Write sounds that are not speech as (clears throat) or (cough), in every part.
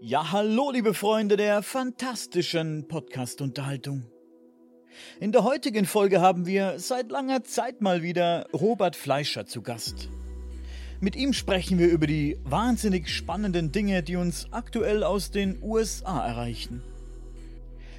Ja, hallo, liebe Freunde der fantastischen Podcast-Unterhaltung. In der heutigen Folge haben wir seit langer Zeit mal wieder Robert Fleischer zu Gast. Mit ihm sprechen wir über die wahnsinnig spannenden Dinge, die uns aktuell aus den USA erreichen.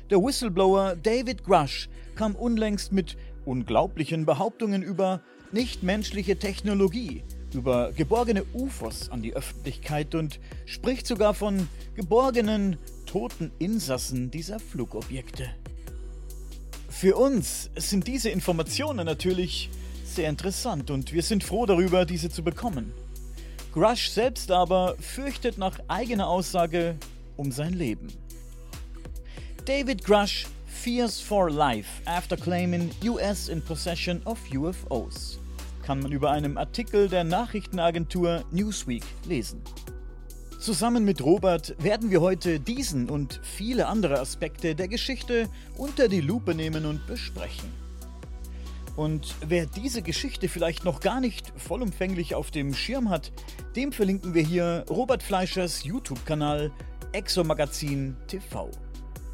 Der Whistleblower David Grush kam unlängst mit unglaublichen Behauptungen über nichtmenschliche Technologie über geborgene UFOs an die Öffentlichkeit und spricht sogar von geborgenen, toten Insassen dieser Flugobjekte. Für uns sind diese Informationen natürlich sehr interessant und wir sind froh darüber, diese zu bekommen. Grush selbst aber fürchtet nach eigener Aussage um sein Leben. David Grush fears for life after claiming US in possession of UFOs kann man über einem Artikel der Nachrichtenagentur Newsweek lesen. Zusammen mit Robert werden wir heute diesen und viele andere Aspekte der Geschichte unter die Lupe nehmen und besprechen. Und wer diese Geschichte vielleicht noch gar nicht vollumfänglich auf dem Schirm hat, dem verlinken wir hier Robert Fleischers YouTube-Kanal Exomagazin TV.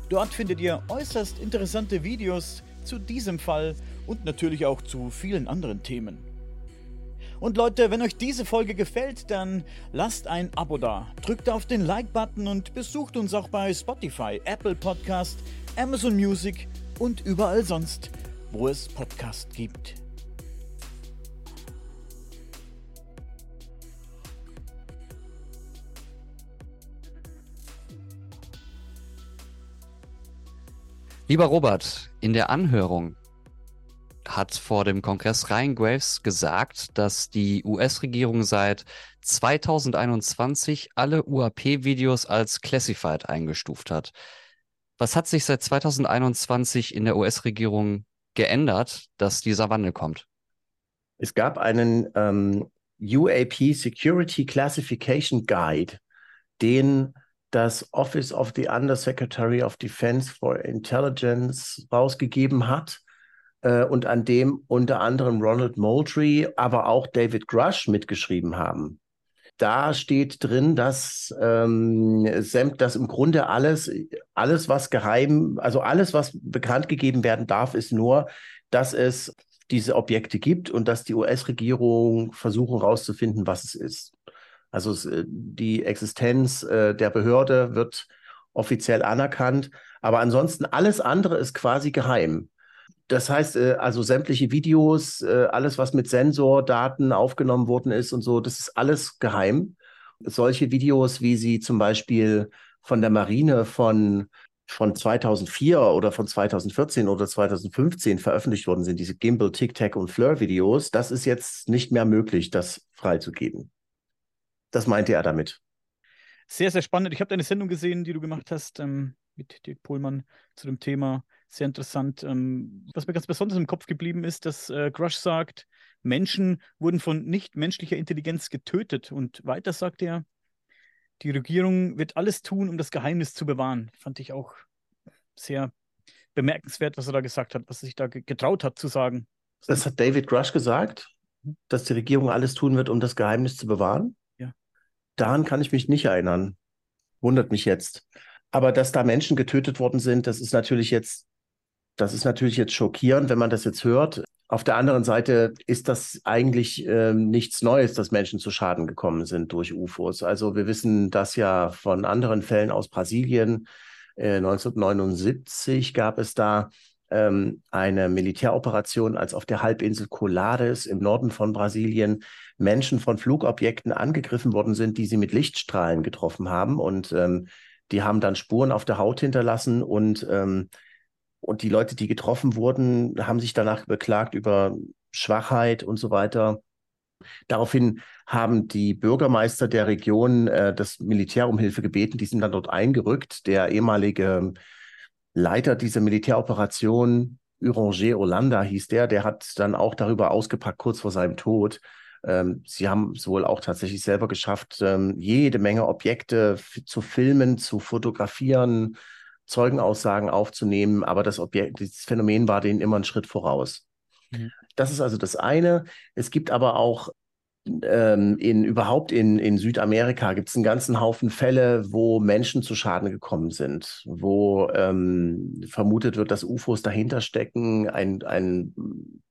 Dort findet ihr äußerst interessante Videos zu diesem Fall und natürlich auch zu vielen anderen Themen. Und Leute, wenn euch diese Folge gefällt, dann lasst ein Abo da, drückt auf den Like-Button und besucht uns auch bei Spotify, Apple Podcast, Amazon Music und überall sonst, wo es Podcast gibt. Lieber Robert, in der Anhörung hat vor dem Kongress Ryan Graves gesagt, dass die US-Regierung seit 2021 alle UAP-Videos als classified eingestuft hat. Was hat sich seit 2021 in der US-Regierung geändert, dass dieser Wandel kommt? Es gab einen ähm, UAP Security Classification Guide, den das Office of the Undersecretary of Defense for Intelligence rausgegeben hat und an dem unter anderem Ronald Moultrie, aber auch David Grush mitgeschrieben haben. Da steht drin, dass, ähm, dass im Grunde alles, alles, was geheim, also alles, was bekannt gegeben werden darf, ist nur, dass es diese Objekte gibt und dass die US-Regierung versuchen herauszufinden, was es ist. Also es, äh, die Existenz äh, der Behörde wird offiziell anerkannt, aber ansonsten alles andere ist quasi geheim. Das heißt, äh, also sämtliche Videos, äh, alles, was mit Sensordaten aufgenommen worden ist und so, das ist alles geheim. Solche Videos, wie sie zum Beispiel von der Marine von, von 2004 oder von 2014 oder 2015 veröffentlicht worden sind, diese Gimbal, Tic Tac und Fleur Videos, das ist jetzt nicht mehr möglich, das freizugeben. Das meinte er damit. Sehr, sehr spannend. Ich habe deine Sendung gesehen, die du gemacht hast ähm, mit Dirk Pohlmann zu dem Thema sehr interessant. Ähm, was mir ganz besonders im Kopf geblieben ist, dass äh, Grush sagt, Menschen wurden von nichtmenschlicher Intelligenz getötet. Und weiter sagt er, die Regierung wird alles tun, um das Geheimnis zu bewahren. Fand ich auch sehr bemerkenswert, was er da gesagt hat, was er sich da getraut hat zu sagen. Das hat David Grush gesagt, dass die Regierung alles tun wird, um das Geheimnis zu bewahren? Ja. Daran kann ich mich nicht erinnern. Wundert mich jetzt. Aber dass da Menschen getötet worden sind, das ist natürlich jetzt das ist natürlich jetzt schockierend, wenn man das jetzt hört. Auf der anderen Seite ist das eigentlich äh, nichts Neues, dass Menschen zu Schaden gekommen sind durch UFOs. Also wir wissen das ja von anderen Fällen aus Brasilien. Äh, 1979 gab es da ähm, eine Militäroperation, als auf der Halbinsel Colares im Norden von Brasilien Menschen von Flugobjekten angegriffen worden sind, die sie mit Lichtstrahlen getroffen haben. Und ähm, die haben dann Spuren auf der Haut hinterlassen und ähm, und die Leute, die getroffen wurden, haben sich danach beklagt über Schwachheit und so weiter. Daraufhin haben die Bürgermeister der Region äh, das Militär um Hilfe gebeten. Die sind dann dort eingerückt. Der ehemalige Leiter dieser Militäroperation, Uranger Olanda hieß der, der hat dann auch darüber ausgepackt, kurz vor seinem Tod. Ähm, sie haben es wohl auch tatsächlich selber geschafft, ähm, jede Menge Objekte zu filmen, zu fotografieren, Zeugenaussagen aufzunehmen, aber das Objekt, das Phänomen war denen immer einen Schritt voraus. Mhm. Das ist also das eine. Es gibt aber auch ähm, in überhaupt in, in Südamerika gibt es einen ganzen Haufen Fälle, wo Menschen zu Schaden gekommen sind, wo ähm, vermutet wird, dass UFOs dahinter stecken. Ein, ein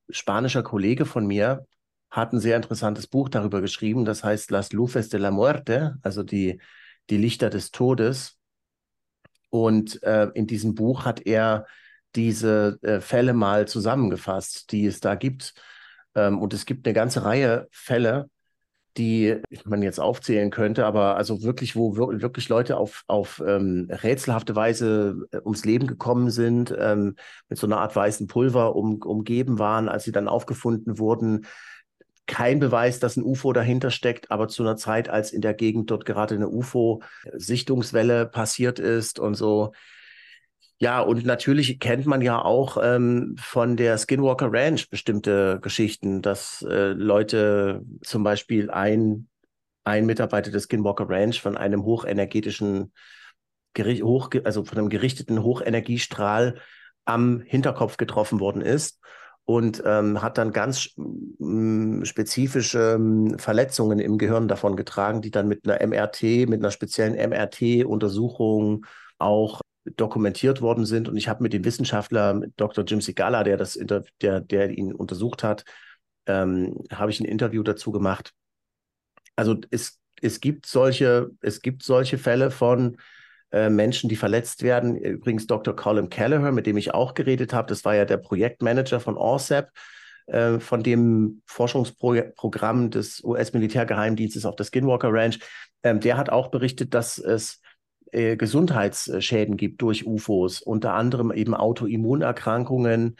spanischer Kollege von mir hat ein sehr interessantes Buch darüber geschrieben, das heißt Las Luces de la Muerte, also die, die Lichter des Todes. Und äh, in diesem Buch hat er diese äh, Fälle mal zusammengefasst, die es da gibt ähm, und es gibt eine ganze Reihe Fälle, die man jetzt aufzählen könnte, aber also wirklich, wo wirklich Leute auf, auf ähm, rätselhafte Weise äh, ums Leben gekommen sind, ähm, mit so einer Art weißen Pulver um, umgeben waren, als sie dann aufgefunden wurden. Kein Beweis, dass ein UFO dahinter steckt, aber zu einer Zeit, als in der Gegend dort gerade eine UFO-Sichtungswelle passiert ist und so, ja, und natürlich kennt man ja auch ähm, von der Skinwalker Ranch bestimmte Geschichten, dass äh, Leute zum Beispiel ein, ein Mitarbeiter des Skinwalker Ranch von einem hochenergetischen, hoch, also von einem gerichteten Hochenergiestrahl am Hinterkopf getroffen worden ist und ähm, hat dann ganz spezifische ähm, Verletzungen im Gehirn davon getragen, die dann mit einer MRT, mit einer speziellen MRT-Untersuchung auch dokumentiert worden sind. Und ich habe mit dem Wissenschaftler Dr. Jim Sigala, der das der, der ihn untersucht hat, ähm, habe ich ein Interview dazu gemacht. Also es, es gibt solche, es gibt solche Fälle von äh, Menschen, die verletzt werden. Übrigens Dr. Colin Kelleher, mit dem ich auch geredet habe, das war ja der Projektmanager von ORSEP, äh, von dem Forschungsprogramm des US-Militärgeheimdienstes auf der Skinwalker Ranch. Ähm, der hat auch berichtet, dass es äh, Gesundheitsschäden gibt durch UFOs, unter anderem eben Autoimmunerkrankungen.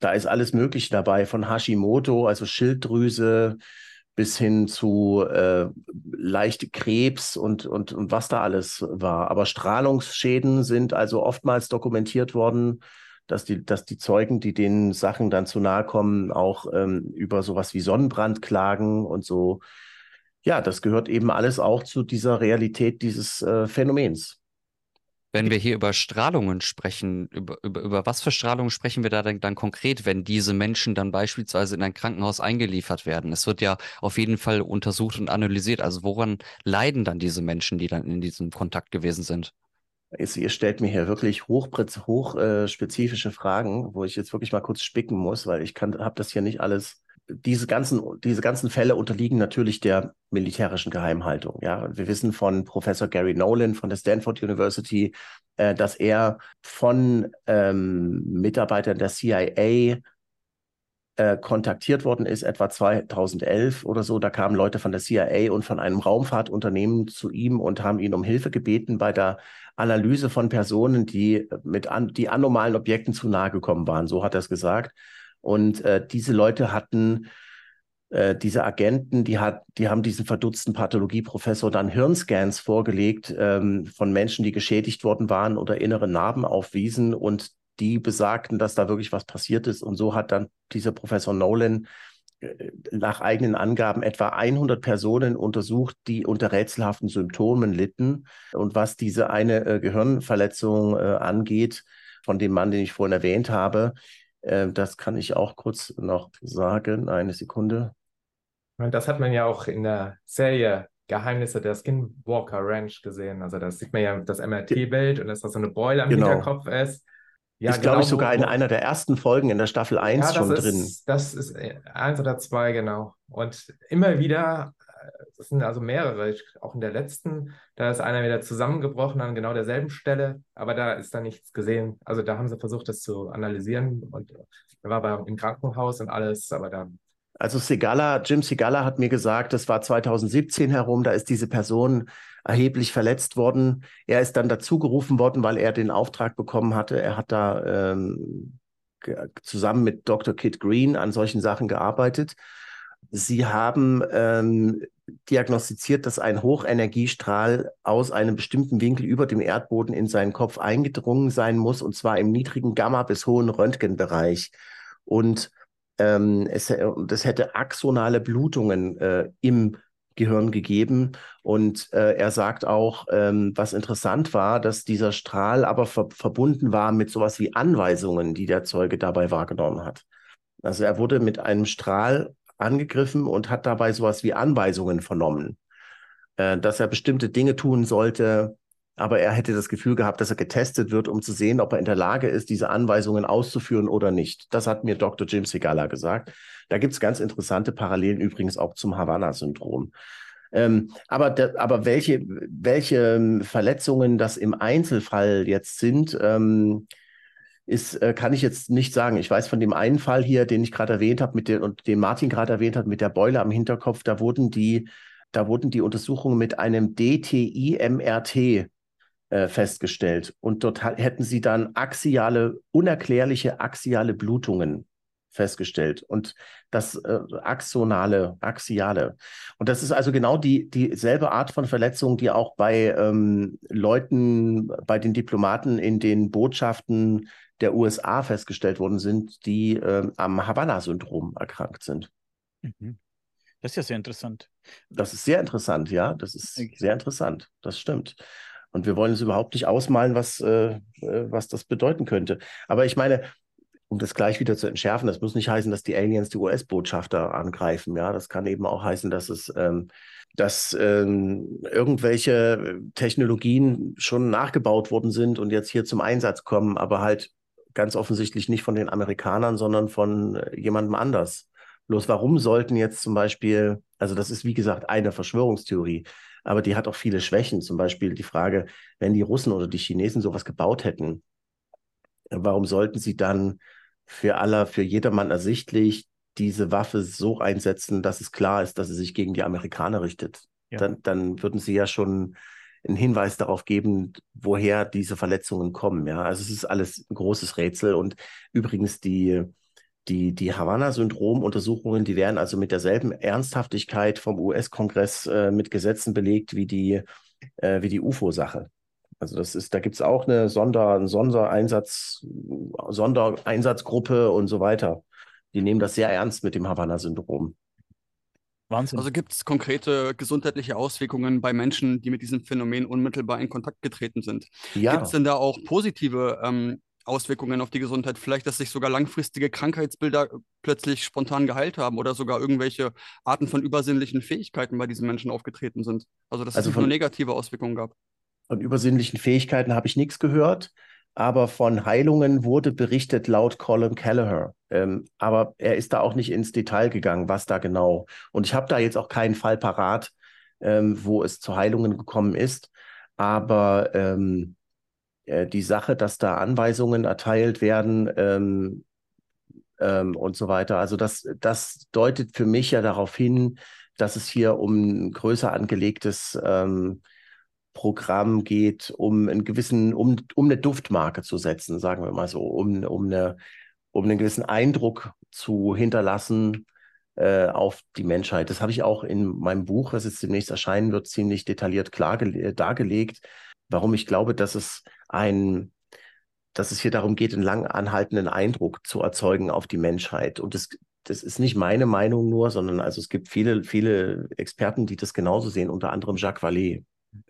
Da ist alles Mögliche dabei, von Hashimoto, also Schilddrüse, bis hin zu äh, leichte Krebs und, und, und was da alles war. Aber Strahlungsschäden sind also oftmals dokumentiert worden, dass die, dass die Zeugen, die den Sachen dann zu nahe kommen, auch ähm, über sowas wie Sonnenbrand klagen und so ja, das gehört eben alles auch zu dieser Realität dieses äh, Phänomens. Wenn wir hier über Strahlungen sprechen, über, über, über was für Strahlungen sprechen wir da denn dann konkret, wenn diese Menschen dann beispielsweise in ein Krankenhaus eingeliefert werden? Es wird ja auf jeden Fall untersucht und analysiert. Also woran leiden dann diese Menschen, die dann in diesem Kontakt gewesen sind? ihr stellt mir hier wirklich hochspezifische hoch, äh, Fragen, wo ich jetzt wirklich mal kurz spicken muss, weil ich habe das hier nicht alles diese ganzen, diese ganzen Fälle unterliegen natürlich der militärischen Geheimhaltung. Ja, wir wissen von Professor Gary Nolan von der Stanford University, äh, dass er von ähm, Mitarbeitern der CIA äh, kontaktiert worden ist, etwa 2011 oder so. Da kamen Leute von der CIA und von einem Raumfahrtunternehmen zu ihm und haben ihn um Hilfe gebeten bei der Analyse von Personen, die mit an, die anormalen Objekten zu nahe gekommen waren. So hat er es gesagt. Und äh, diese Leute hatten, äh, diese Agenten, die, hat, die haben diesen verdutzten Pathologieprofessor dann Hirnscans vorgelegt ähm, von Menschen, die geschädigt worden waren oder innere Narben aufwiesen und die besagten, dass da wirklich was passiert ist. Und so hat dann dieser Professor Nolan äh, nach eigenen Angaben etwa 100 Personen untersucht, die unter rätselhaften Symptomen litten. Und was diese eine äh, Gehirnverletzung äh, angeht, von dem Mann, den ich vorhin erwähnt habe, äh, das kann ich auch kurz noch sagen. Eine Sekunde. Und das hat man ja auch in der Serie Geheimnisse der Skinwalker Ranch gesehen. Also da sieht man ja das MRT-Bild und dass da so eine Beule am genau. Hinterkopf ist. Ja, ist, genau, glaube ich, sogar in einer der ersten Folgen in der Staffel 1 ja, schon ist, drin. Das ist äh, eins oder zwei, genau. Und immer wieder das sind also mehrere, auch in der letzten, da ist einer wieder zusammengebrochen an genau derselben Stelle, aber da ist da nichts gesehen. Also da haben sie versucht, das zu analysieren und er war bei, im Krankenhaus und alles, aber da. Also Segala, Jim Segala hat mir gesagt, das war 2017 herum, da ist diese Person erheblich verletzt worden. Er ist dann dazu gerufen worden, weil er den Auftrag bekommen hatte. Er hat da ähm, zusammen mit Dr. Kit Green an solchen Sachen gearbeitet. Sie haben ähm, diagnostiziert, dass ein Hochenergiestrahl aus einem bestimmten Winkel über dem Erdboden in seinen Kopf eingedrungen sein muss, und zwar im niedrigen Gamma- bis hohen Röntgenbereich. Und ähm, es, das hätte axonale Blutungen äh, im Gehirn gegeben. Und äh, er sagt auch, ähm, was interessant war, dass dieser Strahl aber ver verbunden war mit sowas wie Anweisungen, die der Zeuge dabei wahrgenommen hat. Also er wurde mit einem Strahl angegriffen und hat dabei sowas wie Anweisungen vernommen, äh, dass er bestimmte Dinge tun sollte, aber er hätte das Gefühl gehabt, dass er getestet wird, um zu sehen, ob er in der Lage ist, diese Anweisungen auszuführen oder nicht. Das hat mir Dr. Jim Segala gesagt. Da gibt es ganz interessante Parallelen übrigens auch zum Havanna-Syndrom. Ähm, aber, aber welche, welche Verletzungen das im Einzelfall jetzt sind, ähm, ist, äh, kann ich jetzt nicht sagen. Ich weiß von dem einen Fall hier, den ich gerade erwähnt habe, mit den, und den Martin gerade erwähnt hat, mit der Beule am Hinterkopf, da wurden die, da wurden die Untersuchungen mit einem DTI-MRT äh, festgestellt. Und dort hätten sie dann axiale, unerklärliche axiale Blutungen festgestellt und das äh, axonale, axiale. Und das ist also genau die dieselbe Art von Verletzung, die auch bei ähm, Leuten, bei den Diplomaten in den Botschaften der USA festgestellt worden sind, die äh, am Havanna-Syndrom erkrankt sind. Mhm. Das ist ja sehr interessant. Das ist sehr interessant, ja. Das ist sehr interessant. Das stimmt. Und wir wollen uns überhaupt nicht ausmalen, was, äh, äh was das bedeuten könnte. Aber ich meine, um das gleich wieder zu entschärfen, das muss nicht heißen, dass die Aliens die US-Botschafter angreifen. Ja, das kann eben auch heißen, dass es, ähm, dass ähm, irgendwelche Technologien schon nachgebaut worden sind und jetzt hier zum Einsatz kommen, aber halt ganz offensichtlich nicht von den Amerikanern, sondern von äh, jemandem anders. Bloß warum sollten jetzt zum Beispiel, also das ist wie gesagt eine Verschwörungstheorie, aber die hat auch viele Schwächen. Zum Beispiel die Frage, wenn die Russen oder die Chinesen sowas gebaut hätten, warum sollten sie dann für aller, für jedermann ersichtlich diese Waffe so einsetzen, dass es klar ist, dass sie sich gegen die Amerikaner richtet. Ja. Dann, dann würden sie ja schon einen Hinweis darauf geben, woher diese Verletzungen kommen. Ja, also es ist alles ein großes Rätsel. Und übrigens die, die, die Havanna-Syndrom-Untersuchungen, die werden also mit derselben Ernsthaftigkeit vom US-Kongress äh, mit Gesetzen belegt wie die, äh, die UFO-Sache. Also das ist, da gibt es auch eine Sonder, einen Sondereinsatz, Sondereinsatzgruppe und so weiter. Die nehmen das sehr ernst mit dem Havanna-Syndrom. Wahnsinn. Also gibt es konkrete gesundheitliche Auswirkungen bei Menschen, die mit diesem Phänomen unmittelbar in Kontakt getreten sind? Ja. Gibt es denn da auch positive ähm, Auswirkungen auf die Gesundheit? Vielleicht, dass sich sogar langfristige Krankheitsbilder plötzlich spontan geheilt haben oder sogar irgendwelche Arten von übersinnlichen Fähigkeiten bei diesen Menschen aufgetreten sind? Also, dass also es nicht nur negative Auswirkungen gab. Von übersinnlichen Fähigkeiten habe ich nichts gehört, aber von Heilungen wurde berichtet laut Colin Kelleher. Ähm, aber er ist da auch nicht ins Detail gegangen, was da genau. Und ich habe da jetzt auch keinen Fall parat, ähm, wo es zu Heilungen gekommen ist. Aber ähm, äh, die Sache, dass da Anweisungen erteilt werden ähm, ähm, und so weiter, also das, das deutet für mich ja darauf hin, dass es hier um ein größer angelegtes ähm, Programm geht, um einen gewissen, um, um eine Duftmarke zu setzen, sagen wir mal so, um, um, eine, um einen gewissen Eindruck zu hinterlassen äh, auf die Menschheit. Das habe ich auch in meinem Buch, das jetzt demnächst erscheinen wird, ziemlich detailliert klar dargelegt, warum ich glaube, dass es ein dass es hier darum geht, einen lang anhaltenden Eindruck zu erzeugen auf die Menschheit. Und das, das ist nicht meine Meinung nur, sondern also es gibt viele, viele Experten, die das genauso sehen, unter anderem Jacques Vallée.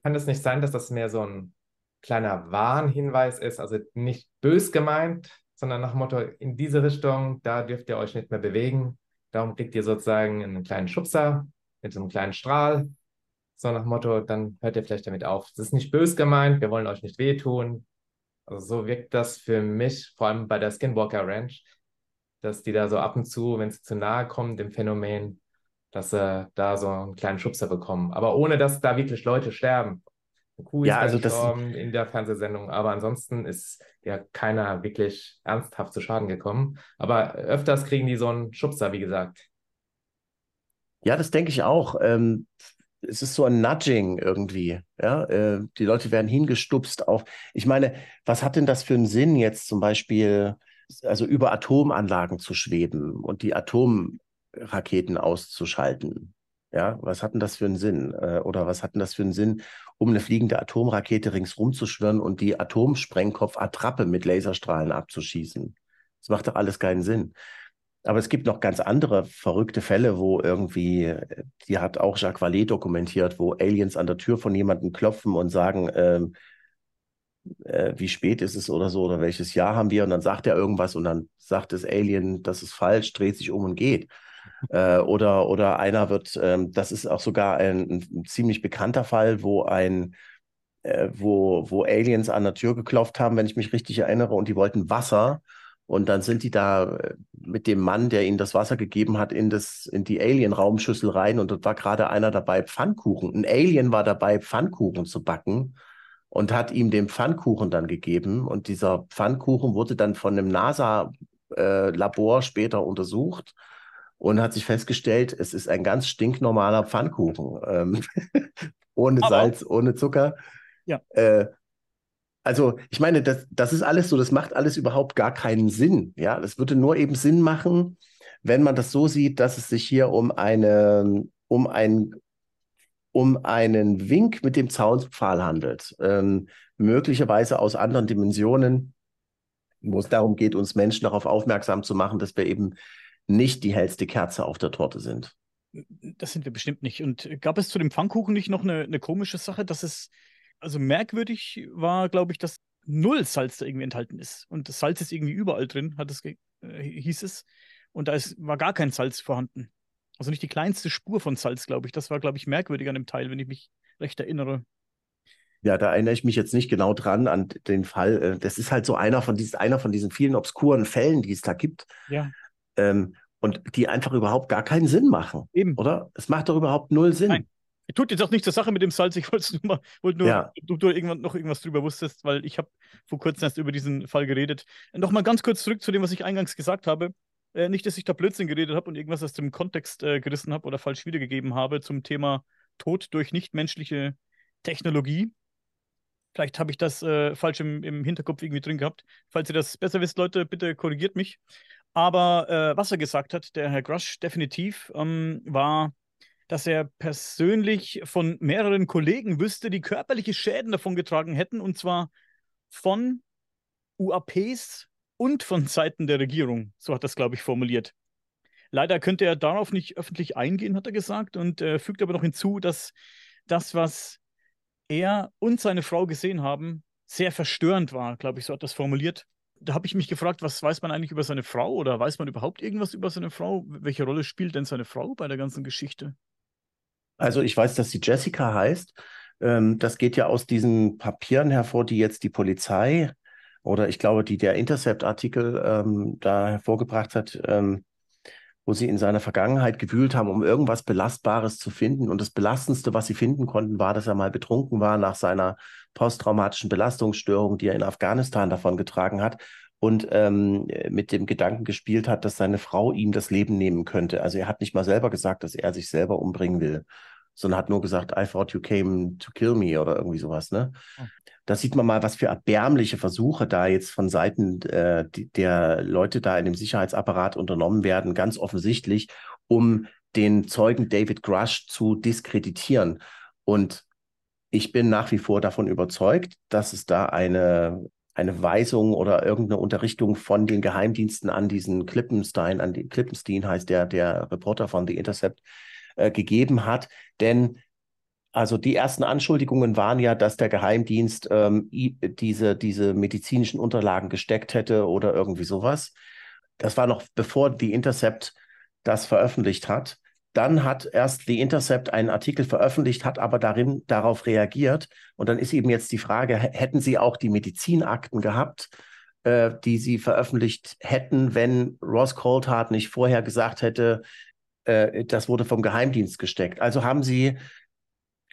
Kann es nicht sein, dass das mehr so ein kleiner Warnhinweis ist, also nicht bös gemeint, sondern nach Motto, in diese Richtung, da dürft ihr euch nicht mehr bewegen. Darum kriegt ihr sozusagen einen kleinen Schubser mit so einem kleinen Strahl. So nach Motto, dann hört ihr vielleicht damit auf. Es ist nicht bös gemeint, wir wollen euch nicht wehtun. Also so wirkt das für mich, vor allem bei der Skinwalker Ranch, dass die da so ab und zu, wenn sie zu nahe kommen, dem Phänomen, dass sie da so einen kleinen Schubser bekommen. Aber ohne, dass da wirklich Leute sterben. Eine Kuh ist ja, also gestorben in der Fernsehsendung, aber ansonsten ist ja keiner wirklich ernsthaft zu Schaden gekommen. Aber öfters kriegen die so einen Schubser, wie gesagt. Ja, das denke ich auch. Ähm, es ist so ein Nudging irgendwie. Ja, äh, die Leute werden hingestupst auf. Ich meine, was hat denn das für einen Sinn, jetzt zum Beispiel, also über Atomanlagen zu schweben und die Atom Raketen auszuschalten. Ja, was hat denn das für einen Sinn? Äh, oder was hat denn das für einen Sinn, um eine fliegende Atomrakete ringsrum zu schwirren und die Atomsprengkopf-Attrappe mit Laserstrahlen abzuschießen? Das macht doch alles keinen Sinn. Aber es gibt noch ganz andere verrückte Fälle, wo irgendwie, die hat auch Jacques Vallée dokumentiert, wo Aliens an der Tür von jemandem klopfen und sagen, ähm, äh, wie spät ist es oder so, oder welches Jahr haben wir? Und dann sagt er irgendwas und dann sagt das Alien, das ist falsch, dreht sich um und geht. Äh, oder, oder einer wird, ähm, das ist auch sogar ein, ein, ziemlich bekannter Fall, wo ein äh, wo, wo Aliens an der Tür geklopft haben, wenn ich mich richtig erinnere, und die wollten Wasser. Und dann sind die da äh, mit dem Mann, der ihnen das Wasser gegeben hat, in, das, in die Alien-Raumschüssel rein. Und dort war gerade einer dabei, Pfannkuchen. Ein Alien war dabei, Pfannkuchen zu backen und hat ihm den Pfannkuchen dann gegeben. Und dieser Pfannkuchen wurde dann von einem NASA-Labor äh, später untersucht und hat sich festgestellt, es ist ein ganz stinknormaler Pfannkuchen. Ähm, (laughs) ohne Aber, Salz, ohne Zucker. Ja. Äh, also, ich meine, das, das ist alles so, das macht alles überhaupt gar keinen Sinn. Ja, das würde nur eben Sinn machen, wenn man das so sieht, dass es sich hier um eine, um ein um einen Wink mit dem Zaunpfahl handelt, ähm, möglicherweise aus anderen Dimensionen, wo es darum geht, uns Menschen darauf aufmerksam zu machen, dass wir eben nicht die hellste Kerze auf der Torte sind. Das sind wir bestimmt nicht. Und gab es zu dem Pfannkuchen nicht noch eine, eine komische Sache, dass es, also merkwürdig war, glaube ich, dass null Salz da irgendwie enthalten ist. Und das Salz ist irgendwie überall drin, hat es, äh, hieß es. Und da ist, war gar kein Salz vorhanden. Also nicht die kleinste Spur von Salz, glaube ich. Das war, glaube ich, merkwürdig an dem Teil, wenn ich mich recht erinnere. Ja, da erinnere ich mich jetzt nicht genau dran an den Fall. Äh, das ist halt so einer von diesen, einer von diesen vielen obskuren Fällen, die es da gibt. Ja. Ähm, und die einfach überhaupt gar keinen Sinn machen. Eben. Oder? Es macht doch überhaupt null Sinn. Nein. Tut jetzt auch nicht zur Sache mit dem Salz. Ich wollte nur, wollte nur ja. du, du irgendwann noch irgendwas drüber wusstest, weil ich habe vor kurzem erst über diesen Fall geredet. Nochmal ganz kurz zurück zu dem, was ich eingangs gesagt habe. Äh, nicht, dass ich da Blödsinn geredet habe und irgendwas aus dem Kontext äh, gerissen habe oder falsch wiedergegeben habe zum Thema Tod durch nichtmenschliche Technologie. Vielleicht habe ich das äh, falsch im, im, Hinterkopf irgendwie drin gehabt. Falls ihr das besser wisst, Leute, bitte korrigiert mich. Aber äh, was er gesagt hat, der Herr Grush definitiv, ähm, war, dass er persönlich von mehreren Kollegen wüsste, die körperliche Schäden davon getragen hätten, und zwar von UAPs und von Seiten der Regierung. So hat das, glaube ich, formuliert. Leider könnte er darauf nicht öffentlich eingehen, hat er gesagt, und äh, fügt aber noch hinzu, dass das, was er und seine Frau gesehen haben, sehr verstörend war, glaube ich, so hat das formuliert. Da habe ich mich gefragt, was weiß man eigentlich über seine Frau oder weiß man überhaupt irgendwas über seine Frau? Welche Rolle spielt denn seine Frau bei der ganzen Geschichte? Also ich weiß, dass sie Jessica heißt. Ähm, das geht ja aus diesen Papieren hervor, die jetzt die Polizei oder ich glaube, die der Intercept-Artikel ähm, da hervorgebracht hat, ähm, wo sie in seiner Vergangenheit gewühlt haben, um irgendwas Belastbares zu finden. Und das Belastendste, was sie finden konnten, war, dass er mal betrunken war nach seiner posttraumatischen Belastungsstörung, die er in Afghanistan davon getragen hat und ähm, mit dem Gedanken gespielt hat, dass seine Frau ihm das Leben nehmen könnte. Also er hat nicht mal selber gesagt, dass er sich selber umbringen will, sondern hat nur gesagt, I thought you came to kill me oder irgendwie sowas. Ne? Da sieht man mal, was für erbärmliche Versuche da jetzt von Seiten äh, der Leute da in dem Sicherheitsapparat unternommen werden, ganz offensichtlich, um den Zeugen David Grush zu diskreditieren. Und ich bin nach wie vor davon überzeugt, dass es da eine, eine Weisung oder irgendeine Unterrichtung von den Geheimdiensten an diesen Klippenstein, an den Klippenstein heißt der, der Reporter von The Intercept, äh, gegeben hat. Denn also die ersten Anschuldigungen waren ja, dass der Geheimdienst ähm, diese, diese medizinischen Unterlagen gesteckt hätte oder irgendwie sowas. Das war noch bevor die Intercept das veröffentlicht hat. Dann hat erst die Intercept einen Artikel veröffentlicht, hat aber darin darauf reagiert. Und dann ist eben jetzt die Frage, hätten sie auch die Medizinakten gehabt, äh, die sie veröffentlicht hätten, wenn Ross Coulthard nicht vorher gesagt hätte, äh, das wurde vom Geheimdienst gesteckt. Also haben sie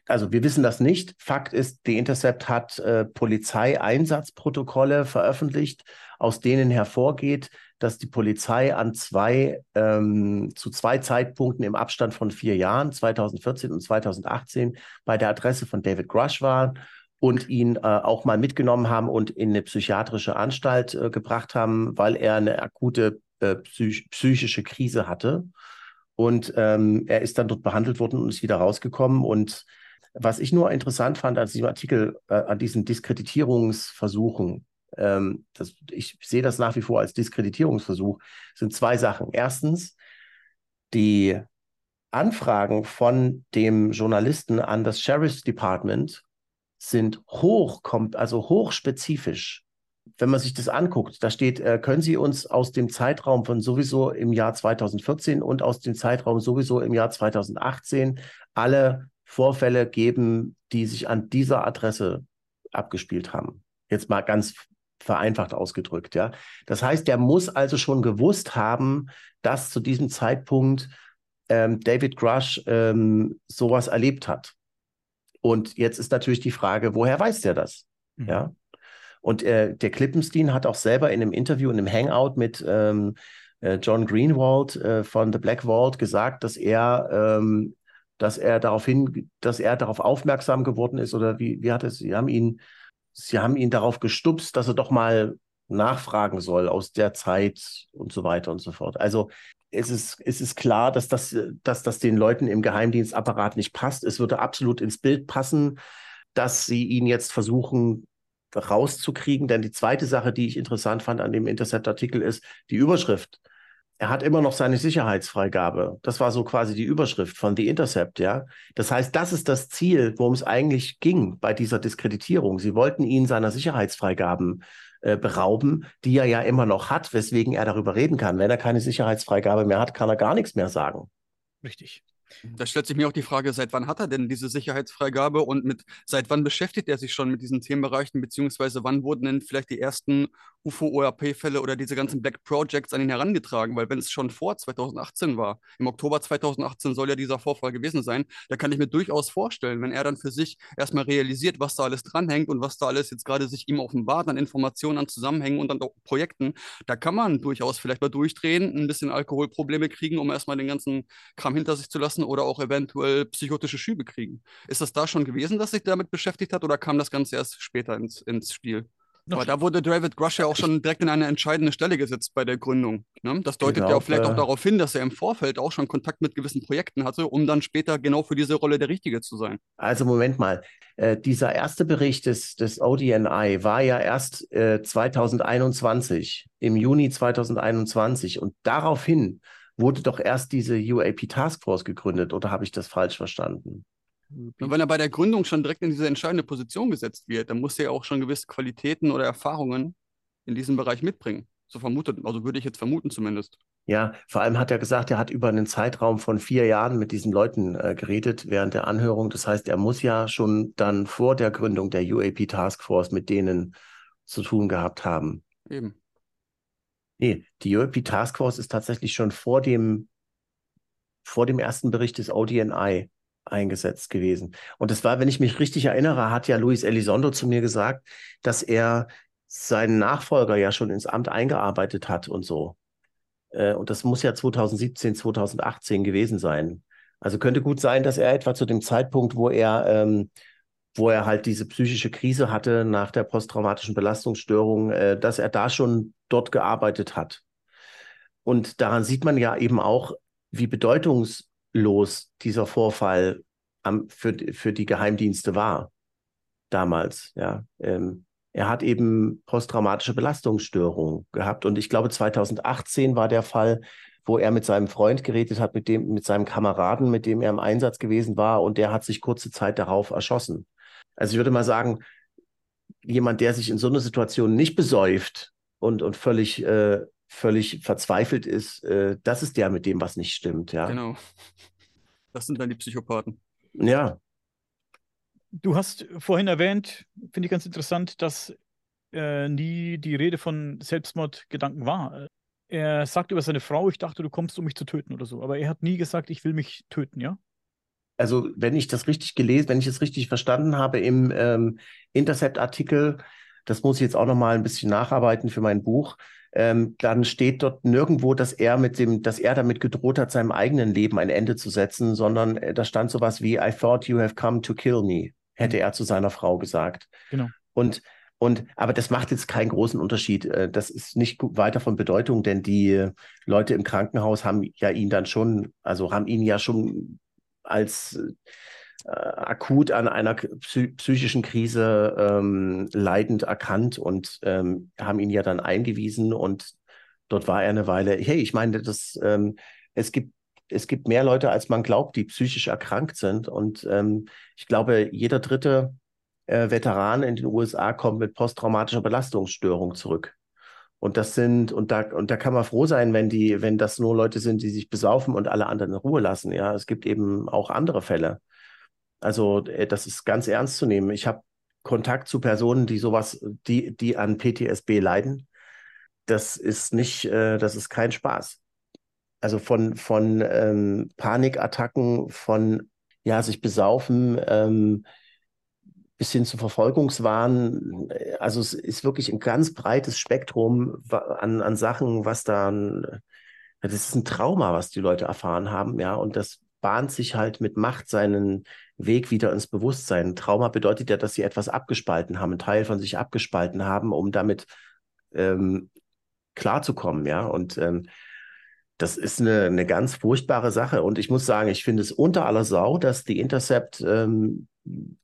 also wir wissen das nicht. Fakt ist, die Intercept hat äh, Polizeieinsatzprotokolle veröffentlicht, aus denen hervorgeht, dass die Polizei an zwei, ähm, zu zwei Zeitpunkten im Abstand von vier Jahren, 2014 und 2018, bei der Adresse von David Grush war und ihn äh, auch mal mitgenommen haben und in eine psychiatrische Anstalt äh, gebracht haben, weil er eine akute äh, psych psychische Krise hatte. Und ähm, er ist dann dort behandelt worden und ist wieder rausgekommen und was ich nur interessant fand an diesem Artikel, äh, an diesen Diskreditierungsversuchen, ähm, das, ich sehe das nach wie vor als Diskreditierungsversuch, sind zwei Sachen. Erstens, die Anfragen von dem Journalisten an das Sheriff's Department sind hoch, also hochspezifisch. wenn man sich das anguckt, da steht, äh, können Sie uns aus dem Zeitraum von sowieso im Jahr 2014 und aus dem Zeitraum sowieso im Jahr 2018 alle Vorfälle geben, die sich an dieser Adresse abgespielt haben. Jetzt mal ganz vereinfacht ausgedrückt, ja. Das heißt, der muss also schon gewusst haben, dass zu diesem Zeitpunkt ähm, David Grush ähm, sowas erlebt hat. Und jetzt ist natürlich die Frage, woher weiß der das? Mhm. Ja. Und äh, der Klippenstein hat auch selber in einem Interview, in einem Hangout mit ähm, äh, John Greenwald äh, von The Black Vault gesagt, dass er, ähm, dass er darauf hin, dass er darauf aufmerksam geworden ist oder wie, wie hat es, sie haben ihn, sie haben ihn darauf gestupst, dass er doch mal nachfragen soll aus der Zeit und so weiter und so fort. Also es ist, es ist klar, dass das, dass das den Leuten im Geheimdienstapparat nicht passt. Es würde absolut ins Bild passen, dass sie ihn jetzt versuchen rauszukriegen. Denn die zweite Sache, die ich interessant fand an dem Intercept-Artikel, ist die Überschrift. Er hat immer noch seine Sicherheitsfreigabe. Das war so quasi die Überschrift von The Intercept, ja. Das heißt, das ist das Ziel, worum es eigentlich ging bei dieser Diskreditierung. Sie wollten ihn seiner Sicherheitsfreigaben äh, berauben, die er ja immer noch hat, weswegen er darüber reden kann. Wenn er keine Sicherheitsfreigabe mehr hat, kann er gar nichts mehr sagen. Richtig. Da stellt sich mir auch die Frage, seit wann hat er denn diese Sicherheitsfreigabe und mit seit wann beschäftigt er sich schon mit diesen Themenbereichen, beziehungsweise wann wurden denn vielleicht die ersten UFO-ORP-Fälle oder diese ganzen Black Projects an ihn herangetragen? Weil wenn es schon vor 2018 war, im Oktober 2018 soll ja dieser Vorfall gewesen sein, da kann ich mir durchaus vorstellen, wenn er dann für sich erstmal realisiert, was da alles dranhängt und was da alles jetzt gerade sich ihm offenbart an Informationen, an Zusammenhängen und an Projekten, da kann man durchaus vielleicht mal durchdrehen, ein bisschen Alkoholprobleme kriegen, um erstmal den ganzen Kram hinter sich zu lassen oder auch eventuell psychotische Schübe kriegen. Ist das da schon gewesen, dass sich damit beschäftigt hat oder kam das Ganze erst später ins, ins Spiel? Aber da wurde David Grush ja auch schon direkt in eine entscheidende Stelle gesetzt bei der Gründung. Ne? Das deutet genau, ja vielleicht äh, auch darauf hin, dass er im Vorfeld auch schon Kontakt mit gewissen Projekten hatte, um dann später genau für diese Rolle der Richtige zu sein. Also Moment mal, äh, dieser erste Bericht des, des ODNI war ja erst äh, 2021, im Juni 2021 und daraufhin wurde doch erst diese UAP Taskforce gegründet oder habe ich das falsch verstanden? Und wenn er bei der Gründung schon direkt in diese entscheidende Position gesetzt wird, dann muss er ja auch schon gewisse Qualitäten oder Erfahrungen in diesem Bereich mitbringen. So vermutet, also würde ich jetzt vermuten zumindest. Ja, vor allem hat er gesagt, er hat über einen Zeitraum von vier Jahren mit diesen Leuten äh, geredet während der Anhörung. Das heißt, er muss ja schon dann vor der Gründung der UAP Taskforce mit denen zu tun gehabt haben. Eben. Nee, die UAP Taskforce ist tatsächlich schon vor dem, vor dem ersten Bericht des ODNI eingesetzt gewesen. Und das war, wenn ich mich richtig erinnere, hat ja Luis Elizondo zu mir gesagt, dass er seinen Nachfolger ja schon ins Amt eingearbeitet hat und so. Äh, und das muss ja 2017, 2018 gewesen sein. Also könnte gut sein, dass er etwa zu dem Zeitpunkt, wo er, ähm, wo er halt diese psychische Krise hatte nach der posttraumatischen Belastungsstörung, äh, dass er da schon dort gearbeitet hat. Und daran sieht man ja eben auch, wie bedeutungs los dieser Vorfall am, für, für die Geheimdienste war damals. Ja, ähm, er hat eben posttraumatische Belastungsstörungen gehabt und ich glaube 2018 war der Fall, wo er mit seinem Freund geredet hat, mit dem, mit seinem Kameraden, mit dem er im Einsatz gewesen war und der hat sich kurze Zeit darauf erschossen. Also ich würde mal sagen, jemand, der sich in so einer Situation nicht besäuft und, und völlig äh, völlig verzweifelt ist, äh, das ist der mit dem, was nicht stimmt, ja. Genau. Das sind dann die Psychopathen. Ja. Du hast vorhin erwähnt, finde ich ganz interessant, dass äh, nie die Rede von Selbstmordgedanken war. Er sagt über seine Frau, ich dachte, du kommst, um mich zu töten oder so. Aber er hat nie gesagt, ich will mich töten, ja? Also, wenn ich das richtig gelesen, wenn ich es richtig verstanden habe im ähm, Intercept-Artikel, das muss ich jetzt auch nochmal ein bisschen nacharbeiten für mein Buch, ähm, dann steht dort nirgendwo, dass er mit dem, dass er damit gedroht hat, seinem eigenen Leben ein Ende zu setzen, sondern äh, da stand sowas wie I thought you have come to kill me, hätte mhm. er zu seiner Frau gesagt. Genau. Und und aber das macht jetzt keinen großen Unterschied. Äh, das ist nicht weiter von Bedeutung, denn die Leute im Krankenhaus haben ja ihn dann schon, also haben ihn ja schon als äh, akut an einer psychischen Krise ähm, leidend erkannt und ähm, haben ihn ja dann eingewiesen und dort war er eine Weile. Hey, ich meine, das, ähm, es gibt es gibt mehr Leute, als man glaubt, die psychisch erkrankt sind und ähm, ich glaube, jeder dritte äh, Veteranen in den USA kommen mit posttraumatischer Belastungsstörung zurück. Und das sind, und da, und da kann man froh sein, wenn die, wenn das nur Leute sind, die sich besaufen und alle anderen in Ruhe lassen. Ja, es gibt eben auch andere Fälle. Also, äh, das ist ganz ernst zu nehmen. Ich habe Kontakt zu Personen, die sowas, die, die an PTSB leiden. Das ist nicht, äh, das ist kein Spaß. Also von, von ähm, Panikattacken, von ja, sich besaufen, ähm, bis hin zu Verfolgungswahn. Also es ist wirklich ein ganz breites Spektrum an, an Sachen, was dann, das ist ein Trauma, was die Leute erfahren haben, ja, und das bahnt sich halt mit Macht seinen Weg wieder ins Bewusstsein. Trauma bedeutet ja, dass sie etwas abgespalten haben, einen Teil von sich abgespalten haben, um damit ähm, klarzukommen, ja, und ähm, das ist eine, eine ganz furchtbare Sache. Und ich muss sagen, ich finde es unter aller Sau, dass die Intercept ähm,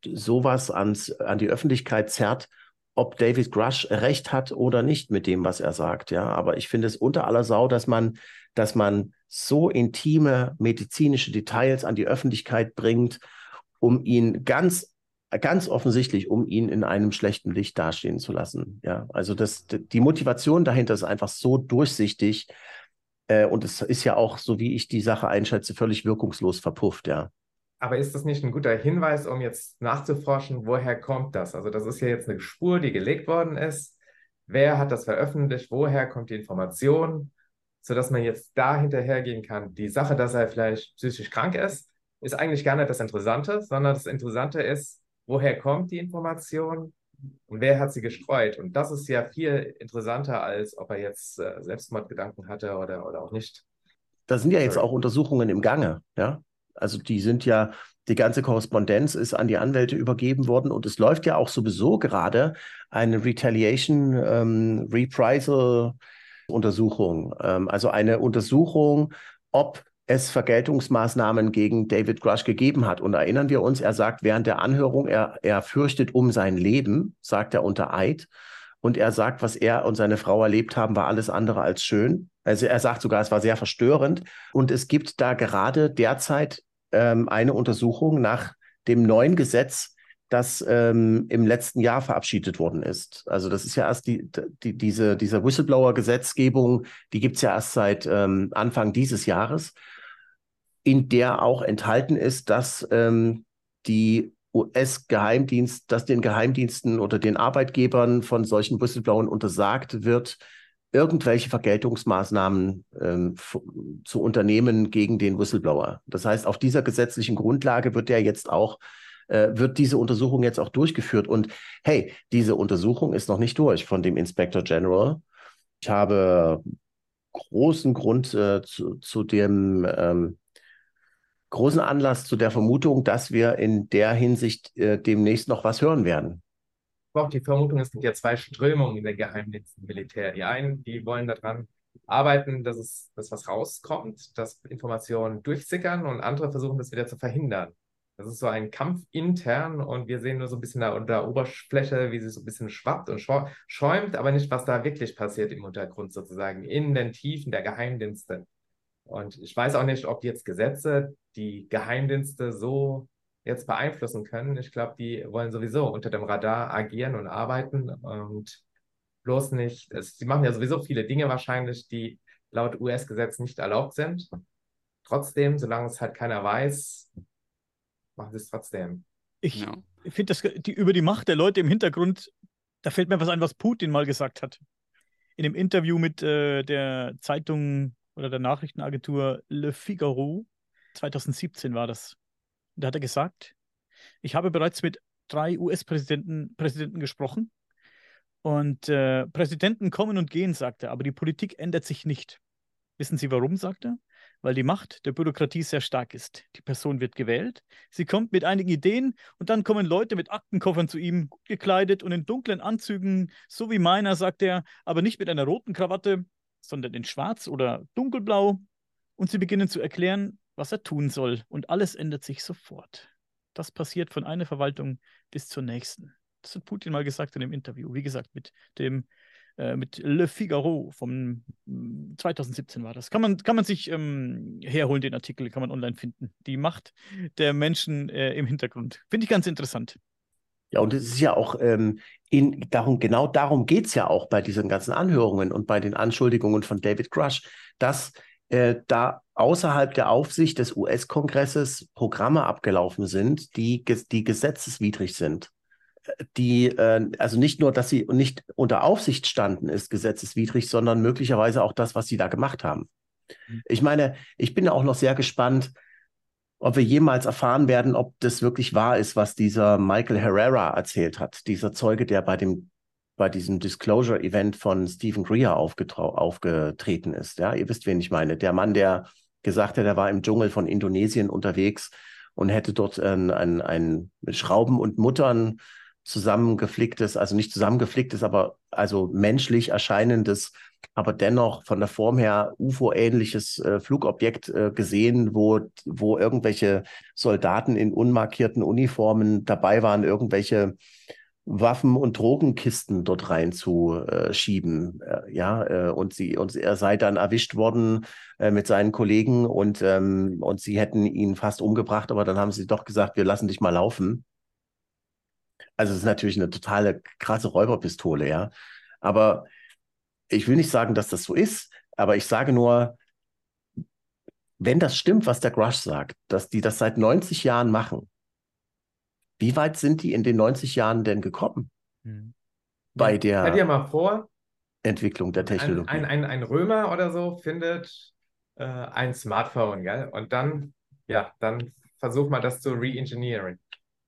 sowas ans, an die Öffentlichkeit zerrt, ob David Grush recht hat oder nicht mit dem, was er sagt. Ja, aber ich finde es unter aller Sau, dass man, dass man so intime medizinische Details an die Öffentlichkeit bringt, um ihn ganz, ganz offensichtlich, um ihn in einem schlechten Licht dastehen zu lassen. Ja, also das, die Motivation dahinter ist einfach so durchsichtig. Äh, und es ist ja auch, so wie ich die Sache einschätze, völlig wirkungslos verpufft, ja. Aber ist das nicht ein guter Hinweis, um jetzt nachzuforschen, woher kommt das? Also das ist ja jetzt eine Spur, die gelegt worden ist. Wer hat das veröffentlicht? Woher kommt die Information? Sodass man jetzt da hinterhergehen kann. Die Sache, dass er vielleicht psychisch krank ist, ist eigentlich gar nicht das Interessante, sondern das Interessante ist, woher kommt die Information und wer hat sie gestreut? Und das ist ja viel interessanter, als ob er jetzt äh, Selbstmordgedanken hatte oder, oder auch nicht. Da sind ja jetzt auch Untersuchungen im Gange, ja. Also die sind ja, die ganze Korrespondenz ist an die Anwälte übergeben worden und es läuft ja auch sowieso gerade eine Retaliation ähm, Reprisal Untersuchung. Ähm, also eine Untersuchung, ob es Vergeltungsmaßnahmen gegen David Grush gegeben hat. Und erinnern wir uns, er sagt während der Anhörung, er, er fürchtet um sein Leben, sagt er unter Eid. Und er sagt, was er und seine Frau erlebt haben, war alles andere als schön. Also er sagt sogar, es war sehr verstörend. Und es gibt da gerade derzeit ähm, eine Untersuchung nach dem neuen Gesetz, das ähm, im letzten Jahr verabschiedet worden ist. Also das ist ja erst die, die diese, diese Whistleblower-Gesetzgebung, die gibt es ja erst seit ähm, Anfang dieses Jahres, in der auch enthalten ist, dass ähm, die US-Geheimdienst, dass den Geheimdiensten oder den Arbeitgebern von solchen Whistleblowern untersagt wird, irgendwelche Vergeltungsmaßnahmen ähm, zu unternehmen gegen den Whistleblower. Das heißt, auf dieser gesetzlichen Grundlage wird der jetzt auch äh, wird diese Untersuchung jetzt auch durchgeführt. Und hey, diese Untersuchung ist noch nicht durch von dem Inspector General. Ich habe großen Grund äh, zu, zu dem ähm, großen Anlass zu der Vermutung, dass wir in der Hinsicht äh, demnächst noch was hören werden auch die Vermutung, es gibt ja zwei Strömungen in der Geheimdienst Militär. Die einen, die wollen daran arbeiten, dass es, dass was rauskommt, dass Informationen durchsickern und andere versuchen, das wieder zu verhindern. Das ist so ein Kampf intern und wir sehen nur so ein bisschen da unter Oberfläche, wie sie so ein bisschen schwappt und schäumt, aber nicht, was da wirklich passiert im Untergrund sozusagen, in den Tiefen der Geheimdienste. Und ich weiß auch nicht, ob jetzt Gesetze die Geheimdienste so jetzt beeinflussen können. Ich glaube, die wollen sowieso unter dem Radar agieren und arbeiten und bloß nicht, es, sie machen ja sowieso viele Dinge wahrscheinlich, die laut US-Gesetz nicht erlaubt sind. Trotzdem, solange es halt keiner weiß, machen sie es trotzdem. Ich ja. finde das die, über die Macht der Leute im Hintergrund, da fällt mir was ein, was Putin mal gesagt hat. In dem Interview mit äh, der Zeitung oder der Nachrichtenagentur Le Figaro, 2017 war das. Da hat er gesagt, ich habe bereits mit drei US-Präsidenten Präsidenten gesprochen. Und äh, Präsidenten kommen und gehen, sagt er, aber die Politik ändert sich nicht. Wissen Sie warum, sagt er? Weil die Macht der Bürokratie sehr stark ist. Die Person wird gewählt, sie kommt mit einigen Ideen und dann kommen Leute mit Aktenkoffern zu ihm, gekleidet und in dunklen Anzügen, so wie meiner, sagt er, aber nicht mit einer roten Krawatte, sondern in schwarz oder dunkelblau. Und sie beginnen zu erklären, was er tun soll. Und alles ändert sich sofort. Das passiert von einer Verwaltung bis zur nächsten. Das hat Putin mal gesagt in dem Interview. Wie gesagt, mit dem äh, mit Le Figaro vom 2017 mm, war das. Kann man, kann man sich ähm, herholen, den Artikel, kann man online finden. Die Macht der Menschen äh, im Hintergrund. Finde ich ganz interessant. Ja, und es ist ja auch ähm, in, darum, genau darum geht es ja auch bei diesen ganzen Anhörungen und bei den Anschuldigungen von David Grush, dass äh, da außerhalb der Aufsicht des US-Kongresses Programme abgelaufen sind, die, die gesetzeswidrig sind. Die, äh, also nicht nur, dass sie nicht unter Aufsicht standen, ist gesetzeswidrig, sondern möglicherweise auch das, was sie da gemacht haben. Mhm. Ich meine, ich bin auch noch sehr gespannt, ob wir jemals erfahren werden, ob das wirklich wahr ist, was dieser Michael Herrera erzählt hat, dieser Zeuge, der bei dem bei diesem Disclosure-Event von Stephen Greer aufgetreten ist. Ja, ihr wisst, wen ich meine. Der Mann, der gesagt hat, er war im Dschungel von Indonesien unterwegs und hätte dort ein, ein, ein mit Schrauben und Muttern zusammengeflicktes, also nicht zusammengeflicktes, aber also menschlich erscheinendes aber dennoch von der Form her UFO-ähnliches äh, Flugobjekt äh, gesehen, wo, wo irgendwelche Soldaten in unmarkierten Uniformen dabei waren, irgendwelche Waffen und Drogenkisten dort reinzuschieben. Äh, ja, äh, und sie, und er sei dann erwischt worden äh, mit seinen Kollegen und, ähm, und sie hätten ihn fast umgebracht, aber dann haben sie doch gesagt, wir lassen dich mal laufen. Also es ist natürlich eine totale krasse Räuberpistole, ja. Aber ich will nicht sagen, dass das so ist, aber ich sage nur, wenn das stimmt, was der Grush sagt, dass die das seit 90 Jahren machen, wie weit sind die in den 90 Jahren denn gekommen? Hm. Bei der Stell dir mal vor, Entwicklung der Technologie. Ein, ein, ein, ein Römer oder so findet äh, ein Smartphone, gell? Und dann, ja, dann versuch mal das zu re-engineeren.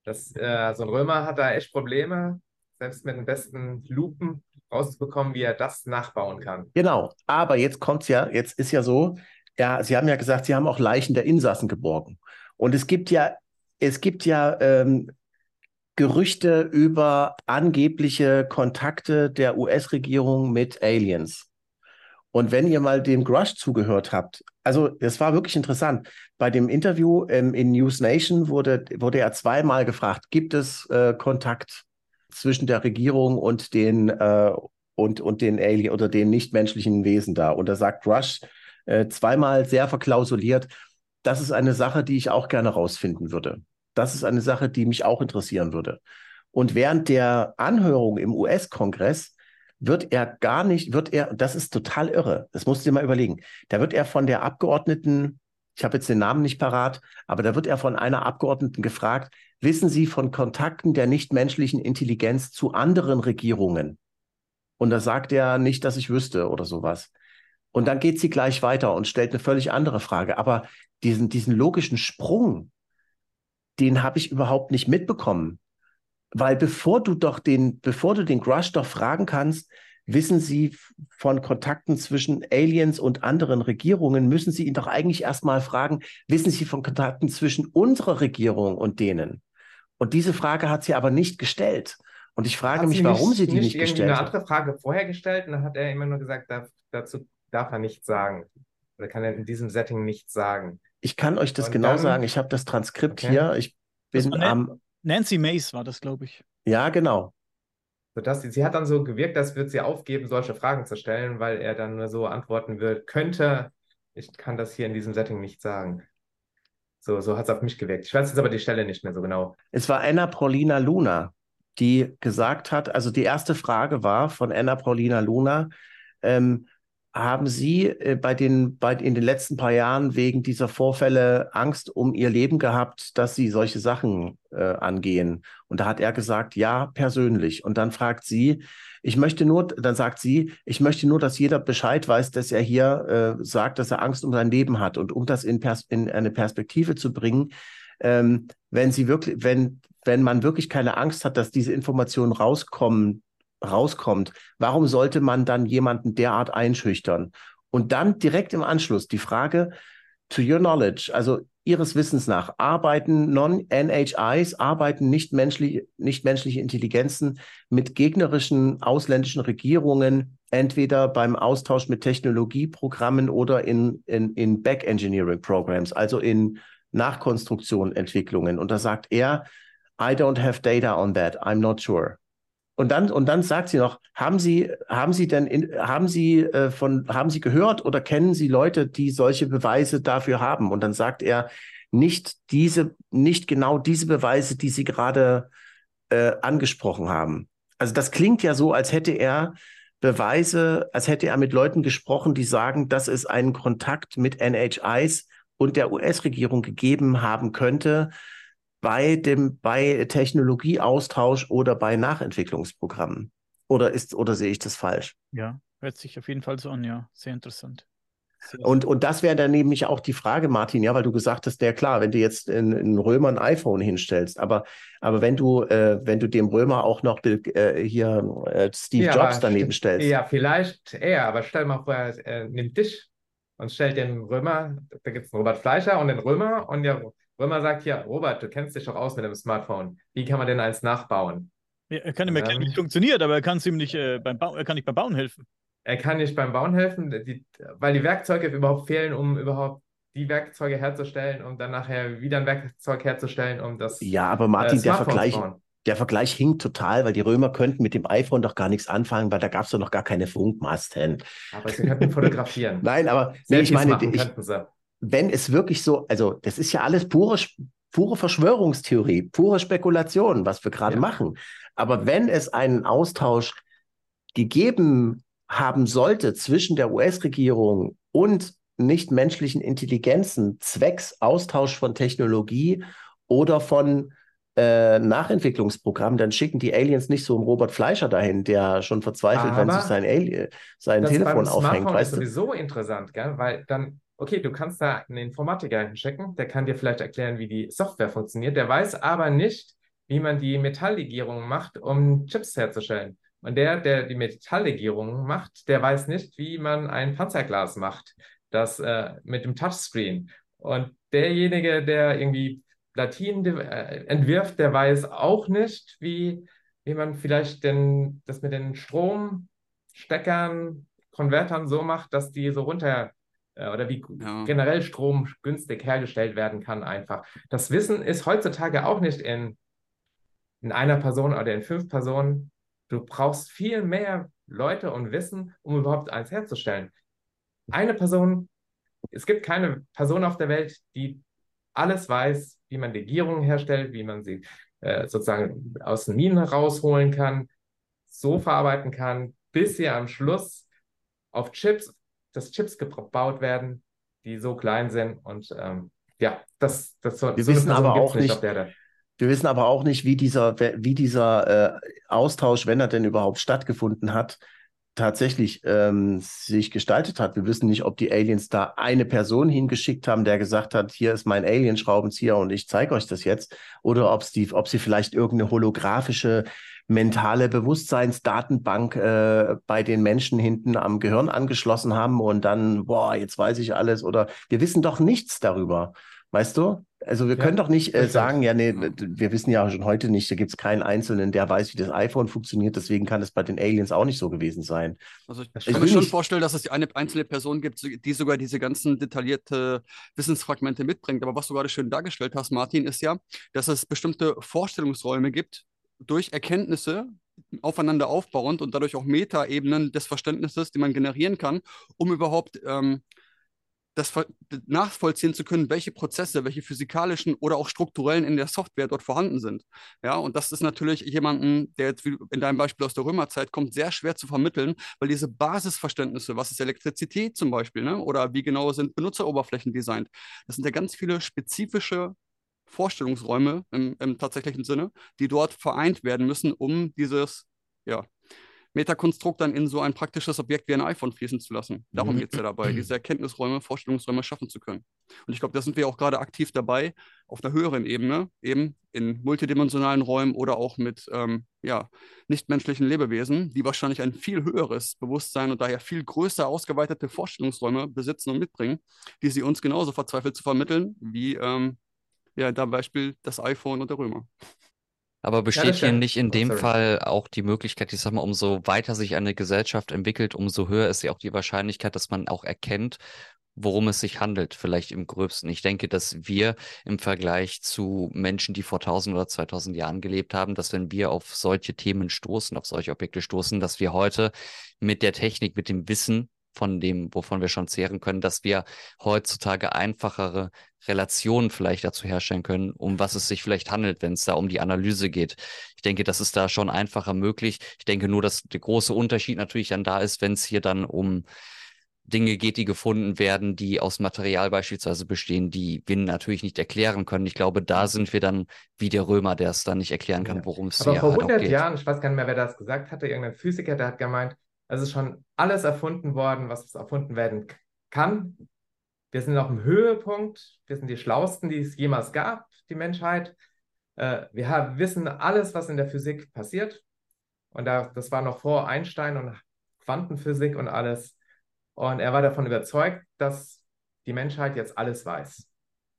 Das, äh, so ein Römer hat da echt Probleme, selbst mit den besten Lupen rauszubekommen, wie er das nachbauen kann. Genau, aber jetzt kommt es ja, jetzt ist ja so, ja, Sie haben ja gesagt, Sie haben auch Leichen der Insassen geborgen. Und es gibt ja, es gibt ja ähm, Gerüchte über angebliche Kontakte der US-Regierung mit Aliens. Und wenn ihr mal dem Grush zugehört habt, also das war wirklich interessant. Bei dem Interview ähm, in News Nation wurde, wurde er zweimal gefragt, gibt es äh, Kontakt zwischen der Regierung und den äh, und, und den Alien oder den nichtmenschlichen Wesen da. Und da sagt Rush äh, zweimal sehr verklausuliert, das ist eine Sache, die ich auch gerne rausfinden würde. Das ist eine Sache, die mich auch interessieren würde. Und während der Anhörung im US-Kongress wird er gar nicht, wird er, das ist total irre, das musst du dir mal überlegen, da wird er von der Abgeordneten, ich habe jetzt den Namen nicht parat, aber da wird er von einer Abgeordneten gefragt, wissen Sie von Kontakten der nichtmenschlichen Intelligenz zu anderen Regierungen? Und da sagt er nicht, dass ich wüsste oder sowas. Und dann geht sie gleich weiter und stellt eine völlig andere Frage. Aber diesen, diesen logischen Sprung, den habe ich überhaupt nicht mitbekommen. Weil bevor du doch den, bevor du den Grush doch fragen kannst, wissen Sie von Kontakten zwischen Aliens und anderen Regierungen, müssen Sie ihn doch eigentlich erstmal fragen, wissen Sie von Kontakten zwischen unserer Regierung und denen? Und diese Frage hat sie aber nicht gestellt. Und ich frage hat mich, warum nicht, sie die nicht, nicht gestellt hat. eine andere Frage vorher gestellt und dann hat er immer nur gesagt, darf, dazu darf er nichts sagen. Oder kann er in diesem Setting nichts sagen. Ich kann euch das und genau dann, sagen. Ich habe das Transkript okay. hier. Ich bin am. Nancy Mace war das, glaube ich. Ja, genau. Sodass sie, sie hat dann so gewirkt, als würde sie aufgeben, solche Fragen zu stellen, weil er dann nur so antworten wird, könnte, ich kann das hier in diesem Setting nicht sagen. So, so hat es auf mich gewirkt. Ich weiß jetzt aber die Stelle nicht mehr so genau. Es war Anna Paulina Luna, die gesagt hat, also die erste Frage war von Anna Paulina Luna, ähm, haben Sie äh, bei den, bei, in den letzten paar Jahren wegen dieser Vorfälle Angst um Ihr Leben gehabt, dass Sie solche Sachen äh, angehen? Und da hat er gesagt, ja, persönlich. Und dann fragt sie, ich möchte nur, dann sagt sie, ich möchte nur, dass jeder Bescheid weiß, dass er hier äh, sagt, dass er Angst um sein Leben hat. Und um das in, Pers in eine Perspektive zu bringen, ähm, wenn sie wirklich, wenn, wenn man wirklich keine Angst hat, dass diese Informationen rauskommen, rauskommt, warum sollte man dann jemanden derart einschüchtern? Und dann direkt im Anschluss die Frage, to your knowledge, also Ihres Wissens nach, arbeiten Non-NHIs, arbeiten nichtmenschliche, nichtmenschliche Intelligenzen mit gegnerischen ausländischen Regierungen, entweder beim Austausch mit Technologieprogrammen oder in, in, in Back-Engineering-Programs, also in Nachkonstruktion, Entwicklungen. Und da sagt er, I don't have data on that, I'm not sure. Und dann, und dann sagt sie noch, haben Sie, haben Sie denn, in, haben Sie äh, von, haben Sie gehört oder kennen Sie Leute, die solche Beweise dafür haben? Und dann sagt er, nicht diese, nicht genau diese Beweise, die Sie gerade äh, angesprochen haben. Also das klingt ja so, als hätte er Beweise, als hätte er mit Leuten gesprochen, die sagen, dass es einen Kontakt mit NHIs und der US-Regierung gegeben haben könnte bei dem bei Technologieaustausch oder bei Nachentwicklungsprogrammen. Oder ist oder sehe ich das falsch? Ja, hört sich auf jeden Fall so an, ja, sehr interessant. Und, und das wäre dann nämlich auch die Frage, Martin, ja, weil du gesagt hast, der klar, wenn du jetzt in, in Römer ein iPhone hinstellst, aber, aber wenn du, äh, wenn du dem Römer auch noch äh, hier äh, Steve ja, Jobs daneben stellst. Ja, vielleicht eher, aber stell mal vor, er äh, nimmt dich und stellt den Römer, da gibt es einen Robert Fleischer und den Römer und der Römer sagt, ja, Robert, du kennst dich doch aus mit dem Smartphone. Wie kann man denn eins nachbauen? Ja, er kann ihm erklären, wie es funktioniert, aber er kann es ihm nicht äh, beim Bau, er kann nicht beim Bauen helfen. Er kann nicht beim Bauen helfen, die, weil die Werkzeuge überhaupt fehlen, um überhaupt die Werkzeuge herzustellen, um dann nachher wieder ein Werkzeug herzustellen, um das. Ja, aber Martin, äh, der Vergleich, der Vergleich hinkt total, weil die Römer könnten mit dem iPhone doch gar nichts anfangen, weil da gab es doch noch gar keine Funkmasten. Aber sie könnten fotografieren. (laughs) Nein, aber nee, ich meine, ich, wenn es wirklich so, also das ist ja alles pure, pure Verschwörungstheorie, pure Spekulation, was wir gerade ja. machen. Aber wenn es einen Austausch gegeben haben sollte zwischen der US-Regierung und nichtmenschlichen Intelligenzen zwecks Austausch von Technologie oder von äh, Nachentwicklungsprogrammen, dann schicken die Aliens nicht so einen Robert Fleischer dahin, der schon verzweifelt, Aber wenn sich sein, Ali sein Telefon aufhängt. Das ist sowieso interessant, gell? weil dann, okay, du kannst da einen Informatiker hinschicken, der kann dir vielleicht erklären, wie die Software funktioniert, der weiß aber nicht, wie man die Metalllegierung macht, um Chips herzustellen. Und der, der die Metalllegierung macht, der weiß nicht, wie man ein Panzerglas macht, das äh, mit dem Touchscreen. Und derjenige, der irgendwie Platinen äh, entwirft, der weiß auch nicht, wie, wie man vielleicht den, das mit den Stromsteckern, Konvertern so macht, dass die so runter oder wie ja. generell Strom günstig hergestellt werden kann einfach. Das Wissen ist heutzutage auch nicht in, in einer Person oder in fünf Personen Du brauchst viel mehr Leute und Wissen, um überhaupt eins herzustellen. Eine Person, es gibt keine Person auf der Welt, die alles weiß, wie man Legierungen herstellt, wie man sie äh, sozusagen aus den Minen rausholen kann, so verarbeiten kann, bis sie am Schluss auf Chips, dass Chips gebaut werden, die so klein sind und ähm, ja, das, das so, Wir so wissen aber auch nicht, nicht wir wissen aber auch nicht, wie dieser, wie dieser äh, Austausch, wenn er denn überhaupt stattgefunden hat, tatsächlich ähm, sich gestaltet hat. Wir wissen nicht, ob die Aliens da eine Person hingeschickt haben, der gesagt hat, hier ist mein Alien-Schraubenzieher und ich zeige euch das jetzt, oder ob sie vielleicht irgendeine holographische mentale Bewusstseinsdatenbank äh, bei den Menschen hinten am Gehirn angeschlossen haben und dann, boah, jetzt weiß ich alles, oder wir wissen doch nichts darüber. Weißt du? Also wir ja, können doch nicht äh, sagen, ja, nee, wir wissen ja schon heute nicht, da gibt es keinen Einzelnen, der weiß, wie das iPhone funktioniert, deswegen kann es bei den Aliens auch nicht so gewesen sein. Also ich, ich kann mir schon nicht... vorstellen, dass es eine einzelne Person gibt, die sogar diese ganzen detaillierte Wissensfragmente mitbringt. Aber was du gerade schön dargestellt hast, Martin, ist ja, dass es bestimmte Vorstellungsräume gibt, durch Erkenntnisse aufeinander aufbauend und dadurch auch Metaebenen des Verständnisses, die man generieren kann, um überhaupt ähm, das nachvollziehen zu können, welche Prozesse, welche physikalischen oder auch strukturellen in der Software dort vorhanden sind. Ja, und das ist natürlich jemanden, der jetzt in deinem Beispiel aus der Römerzeit kommt, sehr schwer zu vermitteln, weil diese Basisverständnisse, was ist Elektrizität zum Beispiel, ne? oder wie genau sind Benutzeroberflächen designt, das sind ja ganz viele spezifische Vorstellungsräume im, im tatsächlichen Sinne, die dort vereint werden müssen, um dieses ja, Metakonstrukt dann in so ein praktisches Objekt wie ein iPhone fließen zu lassen. Darum mhm. geht es ja dabei, diese (clears throat) Erkenntnisräume, Vorstellungsräume schaffen zu können. Und ich glaube, da sind wir auch gerade aktiv dabei, auf einer höheren Ebene, eben in multidimensionalen Räumen oder auch mit ähm, ja, nichtmenschlichen Lebewesen, die wahrscheinlich ein viel höheres Bewusstsein und daher viel größer ausgeweitete Vorstellungsräume besitzen und mitbringen, die sie uns genauso verzweifelt zu vermitteln, wie ähm, ja, da Beispiel das iPhone und der Römer. Aber besteht ja, hier nicht in oh, dem sorry. Fall auch die Möglichkeit, ich sag mal, umso weiter sich eine Gesellschaft entwickelt, umso höher ist ja auch die Wahrscheinlichkeit, dass man auch erkennt, worum es sich handelt, vielleicht im gröbsten. Ich denke, dass wir im Vergleich zu Menschen, die vor 1000 oder 2000 Jahren gelebt haben, dass wenn wir auf solche Themen stoßen, auf solche Objekte stoßen, dass wir heute mit der Technik, mit dem Wissen von dem, wovon wir schon zehren können, dass wir heutzutage einfachere Relationen vielleicht dazu herstellen können, um was es sich vielleicht handelt, wenn es da um die Analyse geht. Ich denke, das ist da schon einfacher möglich. Ich denke nur, dass der große Unterschied natürlich dann da ist, wenn es hier dann um Dinge geht, die gefunden werden, die aus Material beispielsweise bestehen, die wir natürlich nicht erklären können. Ich glaube, da sind wir dann wie der Römer, der es dann nicht erklären kann, worum es geht. Aber vor 100 halt Jahren, ich weiß gar nicht mehr, wer das gesagt hatte, irgendein Physiker, der hat gemeint, es ist schon alles erfunden worden, was erfunden werden kann. Wir sind auf dem Höhepunkt, wir sind die Schlausten, die es jemals gab, die Menschheit. Äh, wir haben, wissen alles, was in der Physik passiert. Und da, das war noch vor Einstein und Quantenphysik und alles. Und er war davon überzeugt, dass die Menschheit jetzt alles weiß.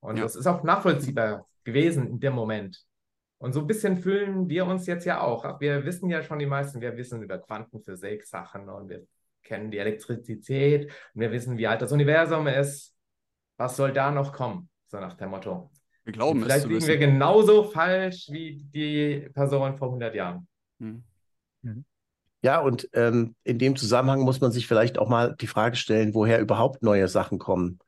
Und ja. das ist auch nachvollziehbar gewesen in dem Moment. Und so ein bisschen fühlen wir uns jetzt ja auch. Wir wissen ja schon die meisten, wir wissen über Quantenphysik Sachen und wir kennen die Elektrizität und wir wissen, wie alt das Universum ist. Was soll da noch kommen? So nach dem Motto. Wir glauben und Vielleicht liegen wir genauso falsch wie die Person vor 100 Jahren. Hm. Mhm. Ja, und ähm, in dem Zusammenhang muss man sich vielleicht auch mal die Frage stellen, woher überhaupt neue Sachen kommen.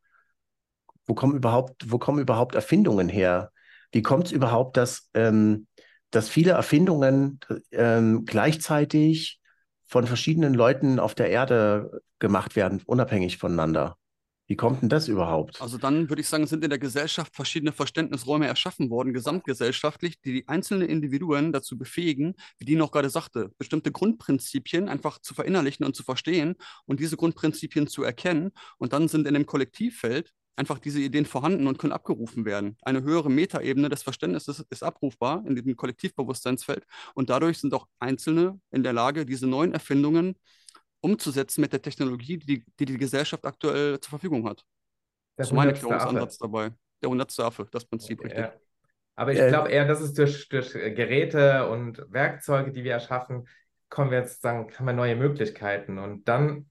Wo kommen überhaupt, wo kommen überhaupt Erfindungen her? Wie kommt es überhaupt, dass, ähm, dass viele Erfindungen ähm, gleichzeitig von verschiedenen Leuten auf der Erde gemacht werden, unabhängig voneinander? Wie kommt denn das überhaupt? Also dann würde ich sagen, sind in der Gesellschaft verschiedene Verständnisräume erschaffen worden, gesamtgesellschaftlich, die die einzelnen Individuen dazu befähigen, wie die noch gerade sagte, bestimmte Grundprinzipien einfach zu verinnerlichen und zu verstehen und diese Grundprinzipien zu erkennen. Und dann sind in dem Kollektivfeld einfach diese Ideen vorhanden und können abgerufen werden. Eine höhere Metaebene des Verständnisses ist abrufbar in diesem Kollektivbewusstseinsfeld und dadurch sind auch Einzelne in der Lage, diese neuen Erfindungen umzusetzen mit der Technologie, die die, die Gesellschaft aktuell zur Verfügung hat. Der das ist mein Erklärungsansatz dabei. Der hundertste Affe, das Prinzip, richtig. Ja. Aber ich glaube eher, dass es durch, durch Geräte und Werkzeuge, die wir erschaffen, kommen wir jetzt sagen, haben wir neue Möglichkeiten. Und dann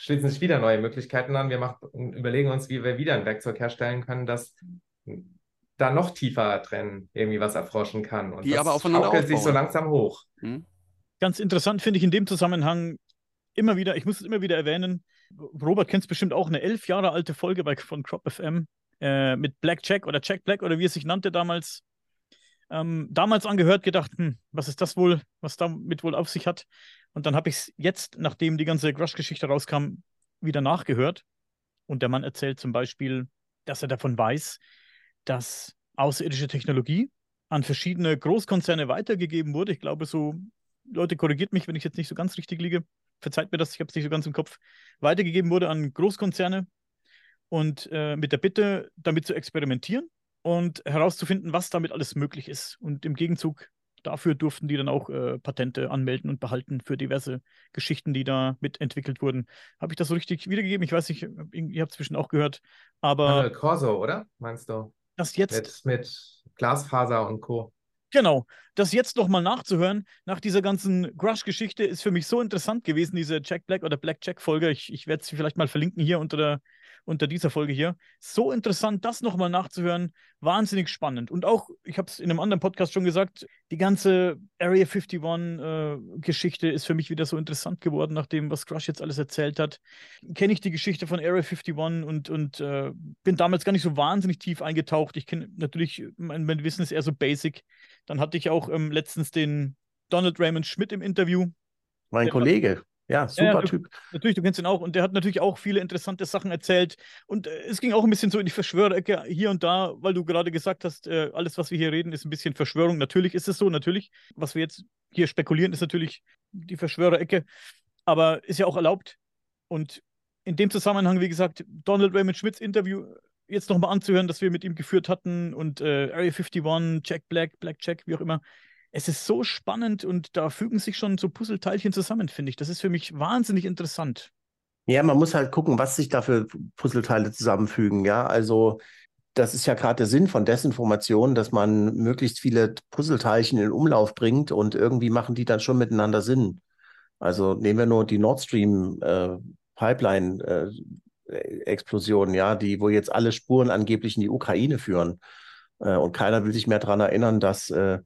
schließen sich wieder neue Möglichkeiten an. Wir machen, überlegen uns, wie wir wieder ein Werkzeug herstellen können, das da noch tiefer drin irgendwie was erforschen kann. Und die das aber aufeinander sich so langsam hoch. Hm? Ganz interessant finde ich in dem Zusammenhang immer wieder, ich muss es immer wieder erwähnen, Robert kennt es bestimmt auch, eine elf Jahre alte Folge bei, von Crop FM äh, mit Black Jack oder Jack Black oder wie es sich nannte damals. Ähm, damals angehört, gedacht, hm, was ist das wohl, was damit wohl auf sich hat. Und dann habe ich es jetzt, nachdem die ganze Crush-Geschichte rauskam, wieder nachgehört. Und der Mann erzählt zum Beispiel, dass er davon weiß, dass außerirdische Technologie an verschiedene Großkonzerne weitergegeben wurde. Ich glaube, so, Leute, korrigiert mich, wenn ich jetzt nicht so ganz richtig liege verzeiht mir das, ich habe es nicht so ganz im Kopf, weitergegeben wurde an Großkonzerne und äh, mit der Bitte, damit zu experimentieren und herauszufinden, was damit alles möglich ist. Und im Gegenzug dafür durften die dann auch äh, Patente anmelden und behalten für diverse Geschichten, die da mitentwickelt wurden. Habe ich das so richtig wiedergegeben? Ich weiß nicht, ihr habt es zwischen auch gehört, aber. Äh, Corso, oder? Meinst du? Das jetzt. Mit, mit Glasfaser und Co. Genau, das jetzt nochmal nachzuhören, nach dieser ganzen Crush-Geschichte, ist für mich so interessant gewesen, diese Jack Black oder Black Jack-Folge. Ich, ich werde sie vielleicht mal verlinken hier unter der, unter dieser Folge hier. So interessant, das nochmal nachzuhören. Wahnsinnig spannend. Und auch, ich habe es in einem anderen Podcast schon gesagt, die ganze Area 51-Geschichte äh, ist für mich wieder so interessant geworden, nachdem, was Crush jetzt alles erzählt hat. Kenne ich die Geschichte von Area 51 und, und äh, bin damals gar nicht so wahnsinnig tief eingetaucht. Ich kenne natürlich, mein, mein, Wissen ist eher so basic. Dann hatte ich auch ähm, letztens den Donald Raymond Schmidt im Interview. Mein Kollege. Ja, super ja, Typ. Natürlich, du kennst ihn auch. Und der hat natürlich auch viele interessante Sachen erzählt. Und äh, es ging auch ein bisschen so in die Verschwörerecke hier und da, weil du gerade gesagt hast, äh, alles, was wir hier reden, ist ein bisschen Verschwörung. Natürlich ist es so, natürlich. Was wir jetzt hier spekulieren, ist natürlich die Verschwörerecke. Aber ist ja auch erlaubt. Und in dem Zusammenhang, wie gesagt, Donald Raymond Schmidts Interview jetzt nochmal anzuhören, das wir mit ihm geführt hatten und äh, Area 51, Jack Black, Black Jack, wie auch immer es ist so spannend und da fügen sich schon so Puzzleteilchen zusammen, finde ich. Das ist für mich wahnsinnig interessant. Ja, man muss halt gucken, was sich da für Puzzleteile zusammenfügen. Ja, also das ist ja gerade der Sinn von Desinformation, dass man möglichst viele Puzzleteilchen in Umlauf bringt und irgendwie machen die dann schon miteinander Sinn. Also nehmen wir nur die Nord Stream äh, Pipeline äh, Explosion, ja, die, wo jetzt alle Spuren angeblich in die Ukraine führen. Äh, und keiner will sich mehr daran erinnern, dass äh,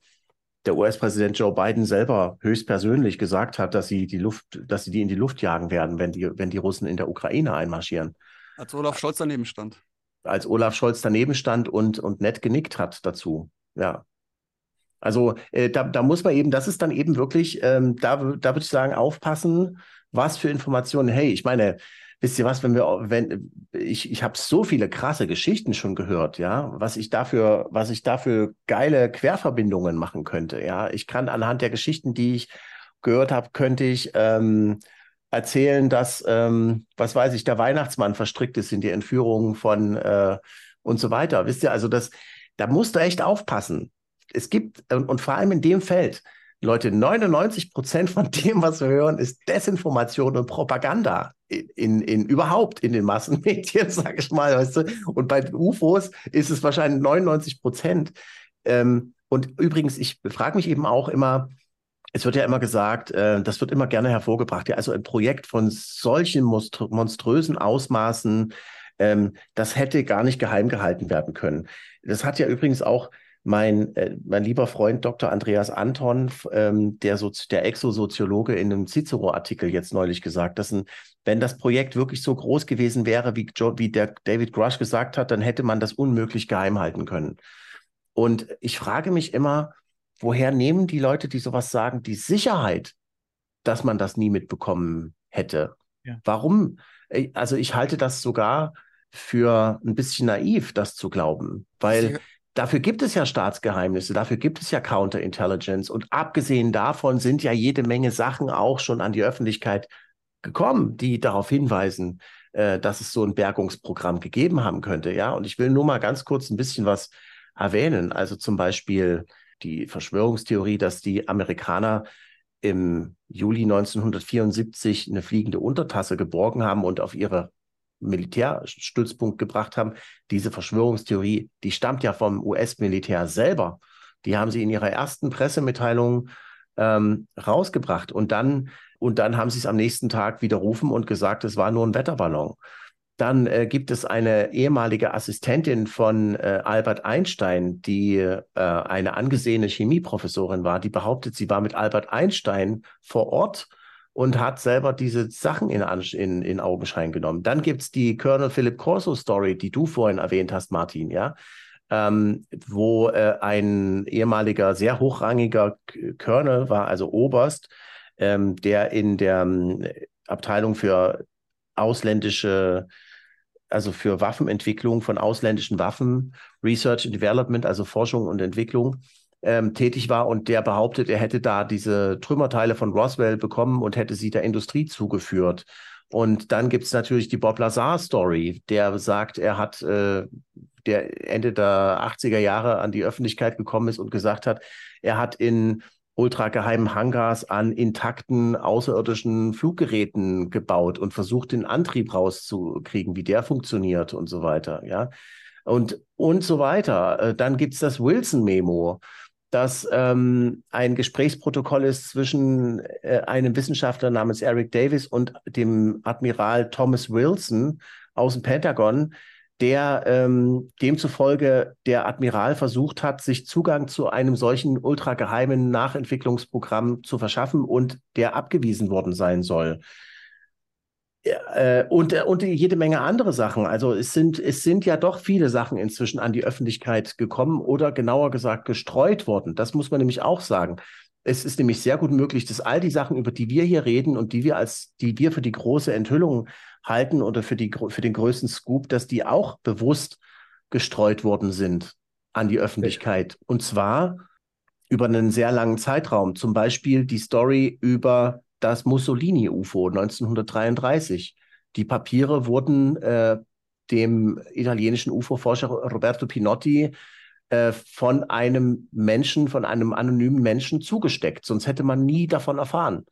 der US-Präsident Joe Biden selber höchstpersönlich gesagt hat, dass sie die Luft, dass sie die in die Luft jagen werden, wenn die, wenn die Russen in der Ukraine einmarschieren. Als Olaf Scholz daneben stand. Als Olaf Scholz daneben stand und, und nett genickt hat dazu. Ja. Also äh, da, da muss man eben, das ist dann eben wirklich, ähm, da, da würde ich sagen, aufpassen, was für Informationen. Hey, ich meine, wisst ihr was, wenn wir, wenn, ich, ich habe so viele krasse Geschichten schon gehört, ja, was ich dafür, was ich dafür geile Querverbindungen machen könnte, ja. Ich kann anhand der Geschichten, die ich gehört habe, könnte ich ähm, erzählen, dass, ähm, was weiß ich, der Weihnachtsmann verstrickt ist in die Entführung von äh, und so weiter. Wisst ihr, also das, da musst du echt aufpassen. Es gibt, und, und vor allem in dem Feld, Leute, 99 Prozent von dem, was wir hören, ist Desinformation und Propaganda in, in, in überhaupt in den Massenmedien, (laughs) sage ich mal, weißt du. Und bei UFOs ist es wahrscheinlich 99 Prozent. Ähm, und übrigens, ich frage mich eben auch immer, es wird ja immer gesagt, äh, das wird immer gerne hervorgebracht, ja, also ein Projekt von solchen monströsen Ausmaßen, ähm, das hätte gar nicht geheim gehalten werden können. Das hat ja übrigens auch mein, äh, mein lieber Freund Dr. Andreas Anton, ähm, der, so, der Exosoziologe in einem Cicero-Artikel jetzt neulich gesagt, dass ein, wenn das Projekt wirklich so groß gewesen wäre, wie, Joe, wie der David Grush gesagt hat, dann hätte man das unmöglich geheim halten können. Und ich frage mich immer, woher nehmen die Leute, die sowas sagen, die Sicherheit, dass man das nie mitbekommen hätte? Ja. Warum? Äh, also ich halte das sogar für ein bisschen naiv, das zu glauben, weil Dafür gibt es ja Staatsgeheimnisse, dafür gibt es ja Counterintelligence. Und abgesehen davon sind ja jede Menge Sachen auch schon an die Öffentlichkeit gekommen, die darauf hinweisen, äh, dass es so ein Bergungsprogramm gegeben haben könnte. Ja, und ich will nur mal ganz kurz ein bisschen was erwähnen. Also zum Beispiel die Verschwörungstheorie, dass die Amerikaner im Juli 1974 eine fliegende Untertasse geborgen haben und auf ihre Militärstützpunkt gebracht haben. Diese Verschwörungstheorie, die stammt ja vom US-Militär selber. Die haben sie in ihrer ersten Pressemitteilung ähm, rausgebracht und dann, und dann haben sie es am nächsten Tag widerrufen und gesagt, es war nur ein Wetterballon. Dann äh, gibt es eine ehemalige Assistentin von äh, Albert Einstein, die äh, eine angesehene Chemieprofessorin war, die behauptet, sie war mit Albert Einstein vor Ort und hat selber diese Sachen in, in, in Augenschein genommen. Dann gibt es die Colonel Philip Corso Story, die du vorhin erwähnt hast, Martin, ja. Ähm, wo äh, ein ehemaliger, sehr hochrangiger Colonel war, also Oberst, ähm, der in der ähm, Abteilung für ausländische, also für Waffenentwicklung von ausländischen Waffen, Research and Development, also Forschung und Entwicklung, ähm, tätig war und der behauptet, er hätte da diese Trümmerteile von Roswell bekommen und hätte sie der Industrie zugeführt. Und dann gibt es natürlich die Bob Lazar-Story, der sagt, er hat, äh, der Ende der 80er Jahre an die Öffentlichkeit gekommen ist und gesagt hat, er hat in ultrageheimen Hangars an intakten außerirdischen Fluggeräten gebaut und versucht, den Antrieb rauszukriegen, wie der funktioniert und so weiter, ja. Und, und so weiter. Äh, dann gibt es das Wilson-Memo dass ähm, ein Gesprächsprotokoll ist zwischen äh, einem Wissenschaftler namens Eric Davis und dem Admiral Thomas Wilson aus dem Pentagon, der ähm, demzufolge der Admiral versucht hat, sich Zugang zu einem solchen ultrageheimen Nachentwicklungsprogramm zu verschaffen und der abgewiesen worden sein soll. Äh, und, äh, und jede Menge andere Sachen. Also es sind, es sind ja doch viele Sachen inzwischen an die Öffentlichkeit gekommen oder genauer gesagt gestreut worden. Das muss man nämlich auch sagen. Es ist nämlich sehr gut möglich, dass all die Sachen, über die wir hier reden und die wir als, die wir für die große Enthüllung halten oder für, die, für den größten Scoop, dass die auch bewusst gestreut worden sind an die Öffentlichkeit. Und zwar über einen sehr langen Zeitraum. Zum Beispiel die Story über das Mussolini-UFO 1933. Die Papiere wurden äh, dem italienischen UFO-Forscher Roberto Pinotti äh, von einem Menschen, von einem anonymen Menschen zugesteckt. Sonst hätte man nie davon erfahren.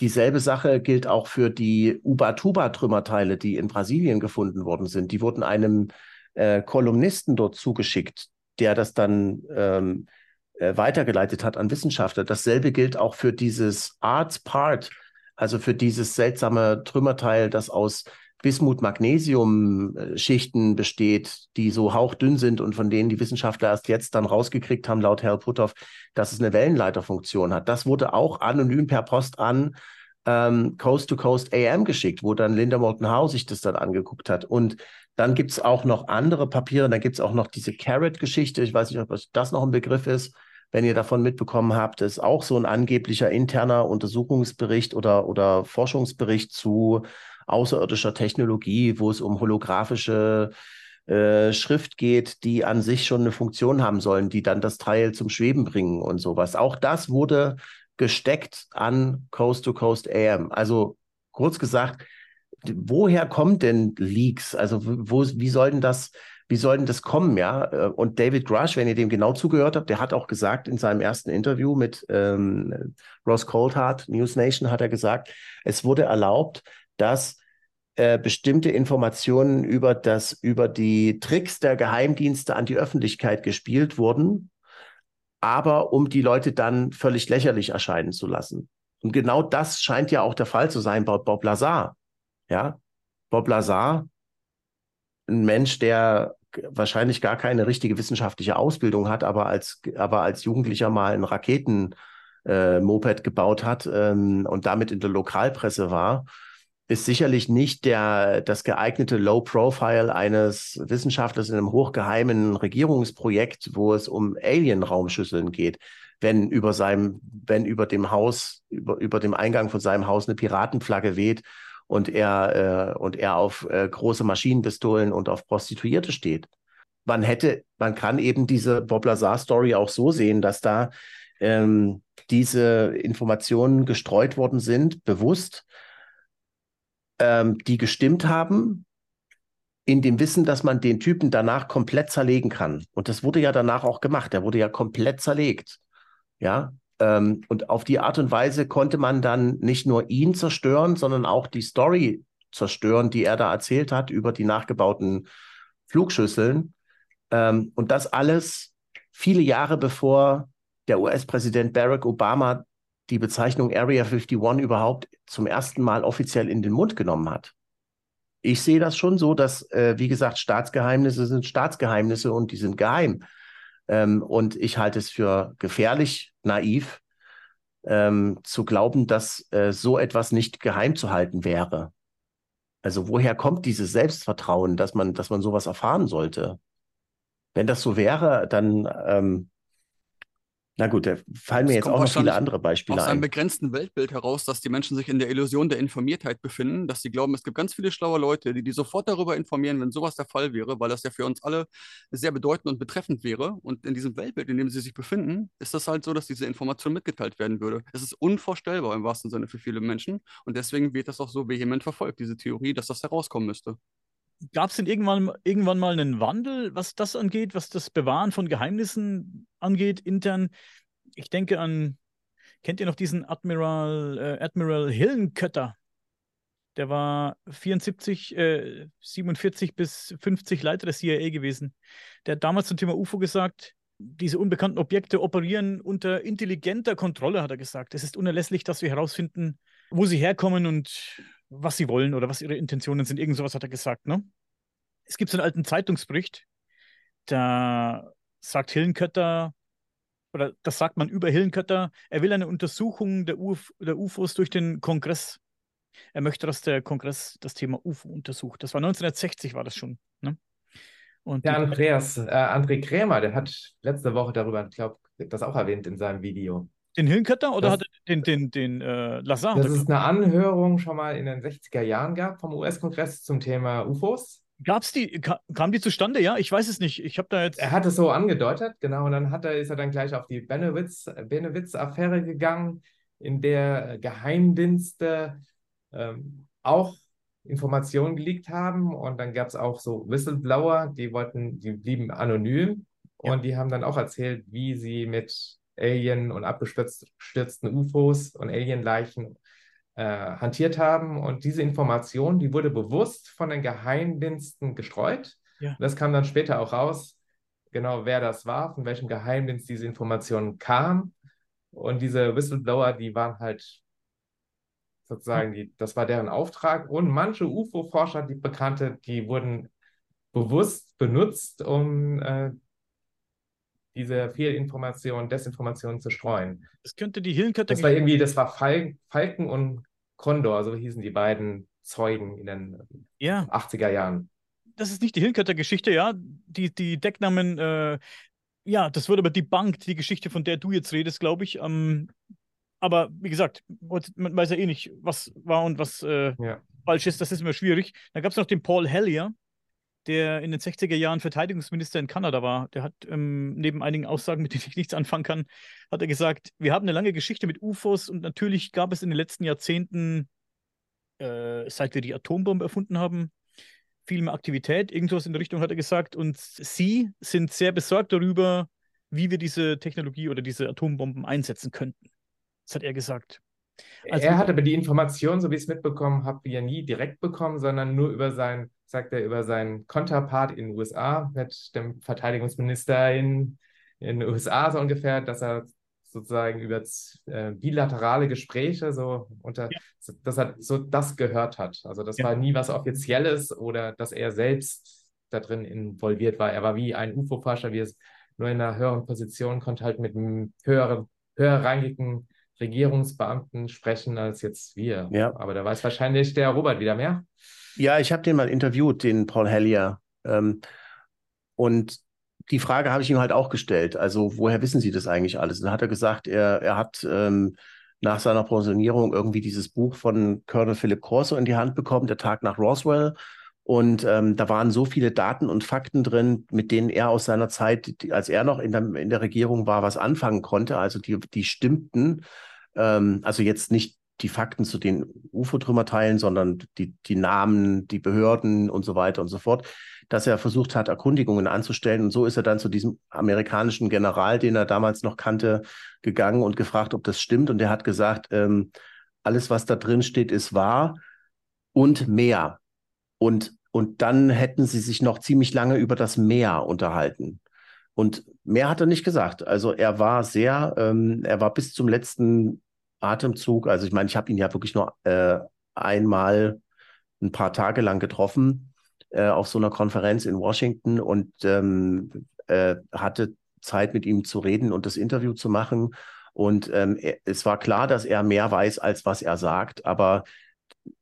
Dieselbe Sache gilt auch für die Ubatuba-Trümmerteile, die in Brasilien gefunden worden sind. Die wurden einem äh, Kolumnisten dort zugeschickt, der das dann ähm, äh, weitergeleitet hat an Wissenschaftler. Dasselbe gilt auch für dieses Arts Part, also für dieses seltsame Trümmerteil, das aus Bismut-Magnesium-Schichten besteht, die so hauchdünn sind und von denen die Wissenschaftler erst jetzt dann rausgekriegt haben, laut Herr Puthoff, dass es eine Wellenleiterfunktion hat. Das wurde auch anonym per Post an ähm, Coast to Coast AM geschickt, wo dann Linda Moulton Howe sich das dann angeguckt hat. Und dann gibt es auch noch andere Papiere, dann gibt es auch noch diese Carrot-Geschichte. Ich weiß nicht, ob das noch ein Begriff ist wenn ihr davon mitbekommen habt, ist auch so ein angeblicher interner Untersuchungsbericht oder, oder Forschungsbericht zu außerirdischer Technologie, wo es um holographische äh, Schrift geht, die an sich schon eine Funktion haben sollen, die dann das Teil zum Schweben bringen und sowas. Auch das wurde gesteckt an Coast to Coast AM. Also kurz gesagt, woher kommen denn Leaks? Also wo, wie soll denn das wie soll denn das kommen, ja? Äh, und David Grush, wenn ihr dem genau zugehört habt, der hat auch gesagt in seinem ersten Interview mit ähm, Ross Coulthard, News Nation, hat er gesagt, es wurde erlaubt, dass äh, bestimmte Informationen über das, über die Tricks der Geheimdienste an die Öffentlichkeit gespielt wurden, aber um die Leute dann völlig lächerlich erscheinen zu lassen. Und genau das scheint ja auch der Fall zu sein bei Bob Lazar. Ja, Bob Lazar ein Mensch, der wahrscheinlich gar keine richtige wissenschaftliche Ausbildung hat, aber als, aber als Jugendlicher mal ein Raketen-Moped äh, gebaut hat ähm, und damit in der Lokalpresse war, ist sicherlich nicht der, das geeignete Low Profile eines Wissenschaftlers in einem hochgeheimen Regierungsprojekt, wo es um Alien-Raumschüsseln geht. Wenn über seinem, wenn über dem Haus, über, über dem Eingang von seinem Haus eine Piratenflagge weht und er, äh, und er auf äh, große Maschinenpistolen und auf Prostituierte steht. Man hätte, man kann eben diese Bob Lazar-Story auch so sehen, dass da ähm, diese Informationen gestreut worden sind, bewusst, ähm, die gestimmt haben, in dem Wissen, dass man den Typen danach komplett zerlegen kann. Und das wurde ja danach auch gemacht. Der wurde ja komplett zerlegt. Ja, ähm, und auf die Art und Weise konnte man dann nicht nur ihn zerstören, sondern auch die Story zerstören, die er da erzählt hat über die nachgebauten Flugschüsseln. Ähm, und das alles viele Jahre bevor der US-Präsident Barack Obama die Bezeichnung Area 51 überhaupt zum ersten Mal offiziell in den Mund genommen hat. Ich sehe das schon so, dass, äh, wie gesagt, Staatsgeheimnisse sind Staatsgeheimnisse und die sind geheim. Ähm, und ich halte es für gefährlich, naiv, ähm, zu glauben, dass äh, so etwas nicht geheim zu halten wäre. Also woher kommt dieses Selbstvertrauen, dass man, dass man sowas erfahren sollte? Wenn das so wäre, dann ähm, na gut, da fallen mir das jetzt auch noch viele andere Beispiele aus ein. Aus einem begrenzten Weltbild heraus, dass die Menschen sich in der Illusion der Informiertheit befinden, dass sie glauben, es gibt ganz viele schlaue Leute, die die sofort darüber informieren, wenn sowas der Fall wäre, weil das ja für uns alle sehr bedeutend und betreffend wäre. Und in diesem Weltbild, in dem sie sich befinden, ist das halt so, dass diese Information mitgeteilt werden würde. Es ist unvorstellbar im wahrsten Sinne für viele Menschen. Und deswegen wird das auch so vehement verfolgt, diese Theorie, dass das herauskommen müsste. Gab es denn irgendwann, irgendwann mal einen Wandel, was das angeht, was das Bewahren von Geheimnissen angeht, intern? Ich denke an, kennt ihr noch diesen Admiral, äh, Admiral Hillenkötter? Der war 74, äh, 47 bis 50 Leiter der CIA gewesen. Der hat damals zum Thema UFO gesagt, diese unbekannten Objekte operieren unter intelligenter Kontrolle, hat er gesagt. Es ist unerlässlich, dass wir herausfinden, wo sie herkommen und was sie wollen oder was ihre Intentionen sind. Irgend sowas hat er gesagt, ne? Es gibt so einen alten Zeitungsbericht, da sagt Hillenkötter, oder das sagt man über Hillenkötter, er will eine Untersuchung der, Uf der UFOs durch den Kongress. Er möchte, dass der Kongress das Thema UFO untersucht. Das war 1960, war das schon. Ne? Und der Andreas, äh, André Krämer, der hat letzte Woche darüber, ich glaube, das auch erwähnt in seinem Video. Den Hillenkötter oder das, hat er den, den, den äh, Lazar? Das ist eine Anhörung schon mal in den 60er Jahren gab vom US-Kongress zum Thema UFOs. Gab's die, kam die zustande? Ja, ich weiß es nicht. Ich habe da jetzt. Er hat es so angedeutet, genau. Und dann hat er, ist er dann gleich auf die Benewitz-Affäre gegangen, in der Geheimdienste ähm, auch Informationen geleakt haben. Und dann gab es auch so Whistleblower, die wollten, die blieben anonym. Ja. Und die haben dann auch erzählt, wie sie mit Alien und abgestürzten UFOs und Alienleichen äh, hantiert haben. Und diese Information, die wurde bewusst von den Geheimdiensten gestreut. Ja. Das kam dann später auch raus, genau wer das war, von welchem Geheimdienst diese Information kam. Und diese Whistleblower, die waren halt sozusagen, die, das war deren Auftrag. Und manche UFO-Forscher, die bekannte, die wurden bewusst benutzt, um äh, diese Fehlinformationen, Desinformationen zu streuen. Das könnte die Hillenkötter. Das war irgendwie, das war Fal Falken und Condor, so hießen die beiden Zeugen in den ja. 80er Jahren. Das ist nicht die Hillenkötter-Geschichte, ja. Die, die Decknamen, äh, ja, das wird aber debunked, die Geschichte, von der du jetzt redest, glaube ich. Ähm, aber wie gesagt, man weiß ja eh nicht, was war und was äh, ja. falsch ist. Das ist immer schwierig. Dann gab es noch den Paul Hellier, der in den 60er Jahren Verteidigungsminister in Kanada war. Der hat ähm, neben einigen Aussagen, mit denen ich nichts anfangen kann, hat er gesagt, wir haben eine lange Geschichte mit UFOs und natürlich gab es in den letzten Jahrzehnten, äh, seit wir die Atombombe erfunden haben, viel mehr Aktivität. Irgendwas in der Richtung hat er gesagt. Und sie sind sehr besorgt darüber, wie wir diese Technologie oder diese Atombomben einsetzen könnten. Das hat er gesagt. Also, er hat aber die Information, so wie ich es mitbekommen habe, ja nie direkt bekommen, sondern nur über sein sagt er über seinen Konterpart in den USA mit dem Verteidigungsminister in, in den USA so ungefähr, dass er sozusagen über äh, bilaterale Gespräche so unter, ja. dass er so das gehört hat. Also das ja. war nie was Offizielles oder dass er selbst da drin involviert war. Er war wie ein UFO-Forscher, wie es nur in einer höheren Position konnte halt mit einem höheren, höherrangigen Regierungsbeamten sprechen als jetzt wir. Ja. Aber da weiß wahrscheinlich der Robert wieder mehr. Ja, ich habe den mal interviewt, den Paul Hellier. Ähm, und die Frage habe ich ihm halt auch gestellt. Also, woher wissen Sie das eigentlich alles? Dann hat er gesagt, er, er hat ähm, nach seiner Pensionierung irgendwie dieses Buch von Colonel Philip Corso in die Hand bekommen, Der Tag nach Roswell. Und ähm, da waren so viele Daten und Fakten drin, mit denen er aus seiner Zeit, als er noch in der, in der Regierung war, was anfangen konnte. Also die, die stimmten. Ähm, also jetzt nicht die Fakten zu den UFO-Trümmerteilen, sondern die, die Namen, die Behörden und so weiter und so fort, dass er versucht hat, Erkundigungen anzustellen. Und so ist er dann zu diesem amerikanischen General, den er damals noch kannte, gegangen und gefragt, ob das stimmt. Und er hat gesagt, ähm, alles, was da drin steht, ist wahr und mehr. Und, und dann hätten sie sich noch ziemlich lange über das Meer unterhalten. Und mehr hat er nicht gesagt. Also er war sehr, ähm, er war bis zum letzten Atemzug. Also ich meine, ich habe ihn ja wirklich nur äh, einmal ein paar Tage lang getroffen äh, auf so einer Konferenz in Washington und ähm, äh, hatte Zeit mit ihm zu reden und das Interview zu machen. Und ähm, es war klar, dass er mehr weiß, als was er sagt. Aber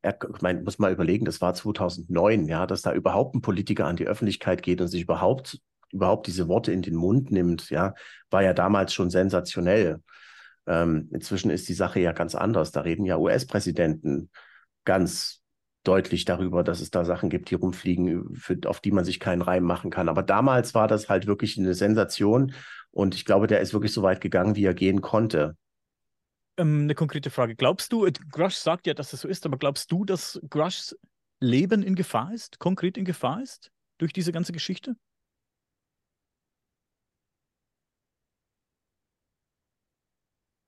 er, ich meine, muss mal überlegen, das war 2009, ja, dass da überhaupt ein Politiker an die Öffentlichkeit geht und sich überhaupt überhaupt diese Worte in den Mund nimmt, ja, war ja damals schon sensationell. Ähm, inzwischen ist die Sache ja ganz anders. Da reden ja US-Präsidenten ganz deutlich darüber, dass es da Sachen gibt, die rumfliegen, für, auf die man sich keinen Reim machen kann. Aber damals war das halt wirklich eine Sensation und ich glaube, der ist wirklich so weit gegangen, wie er gehen konnte. Ähm, eine konkrete Frage. Glaubst du, äh, Grush sagt ja, dass es so ist, aber glaubst du, dass Grushs Leben in Gefahr ist, konkret in Gefahr ist, durch diese ganze Geschichte?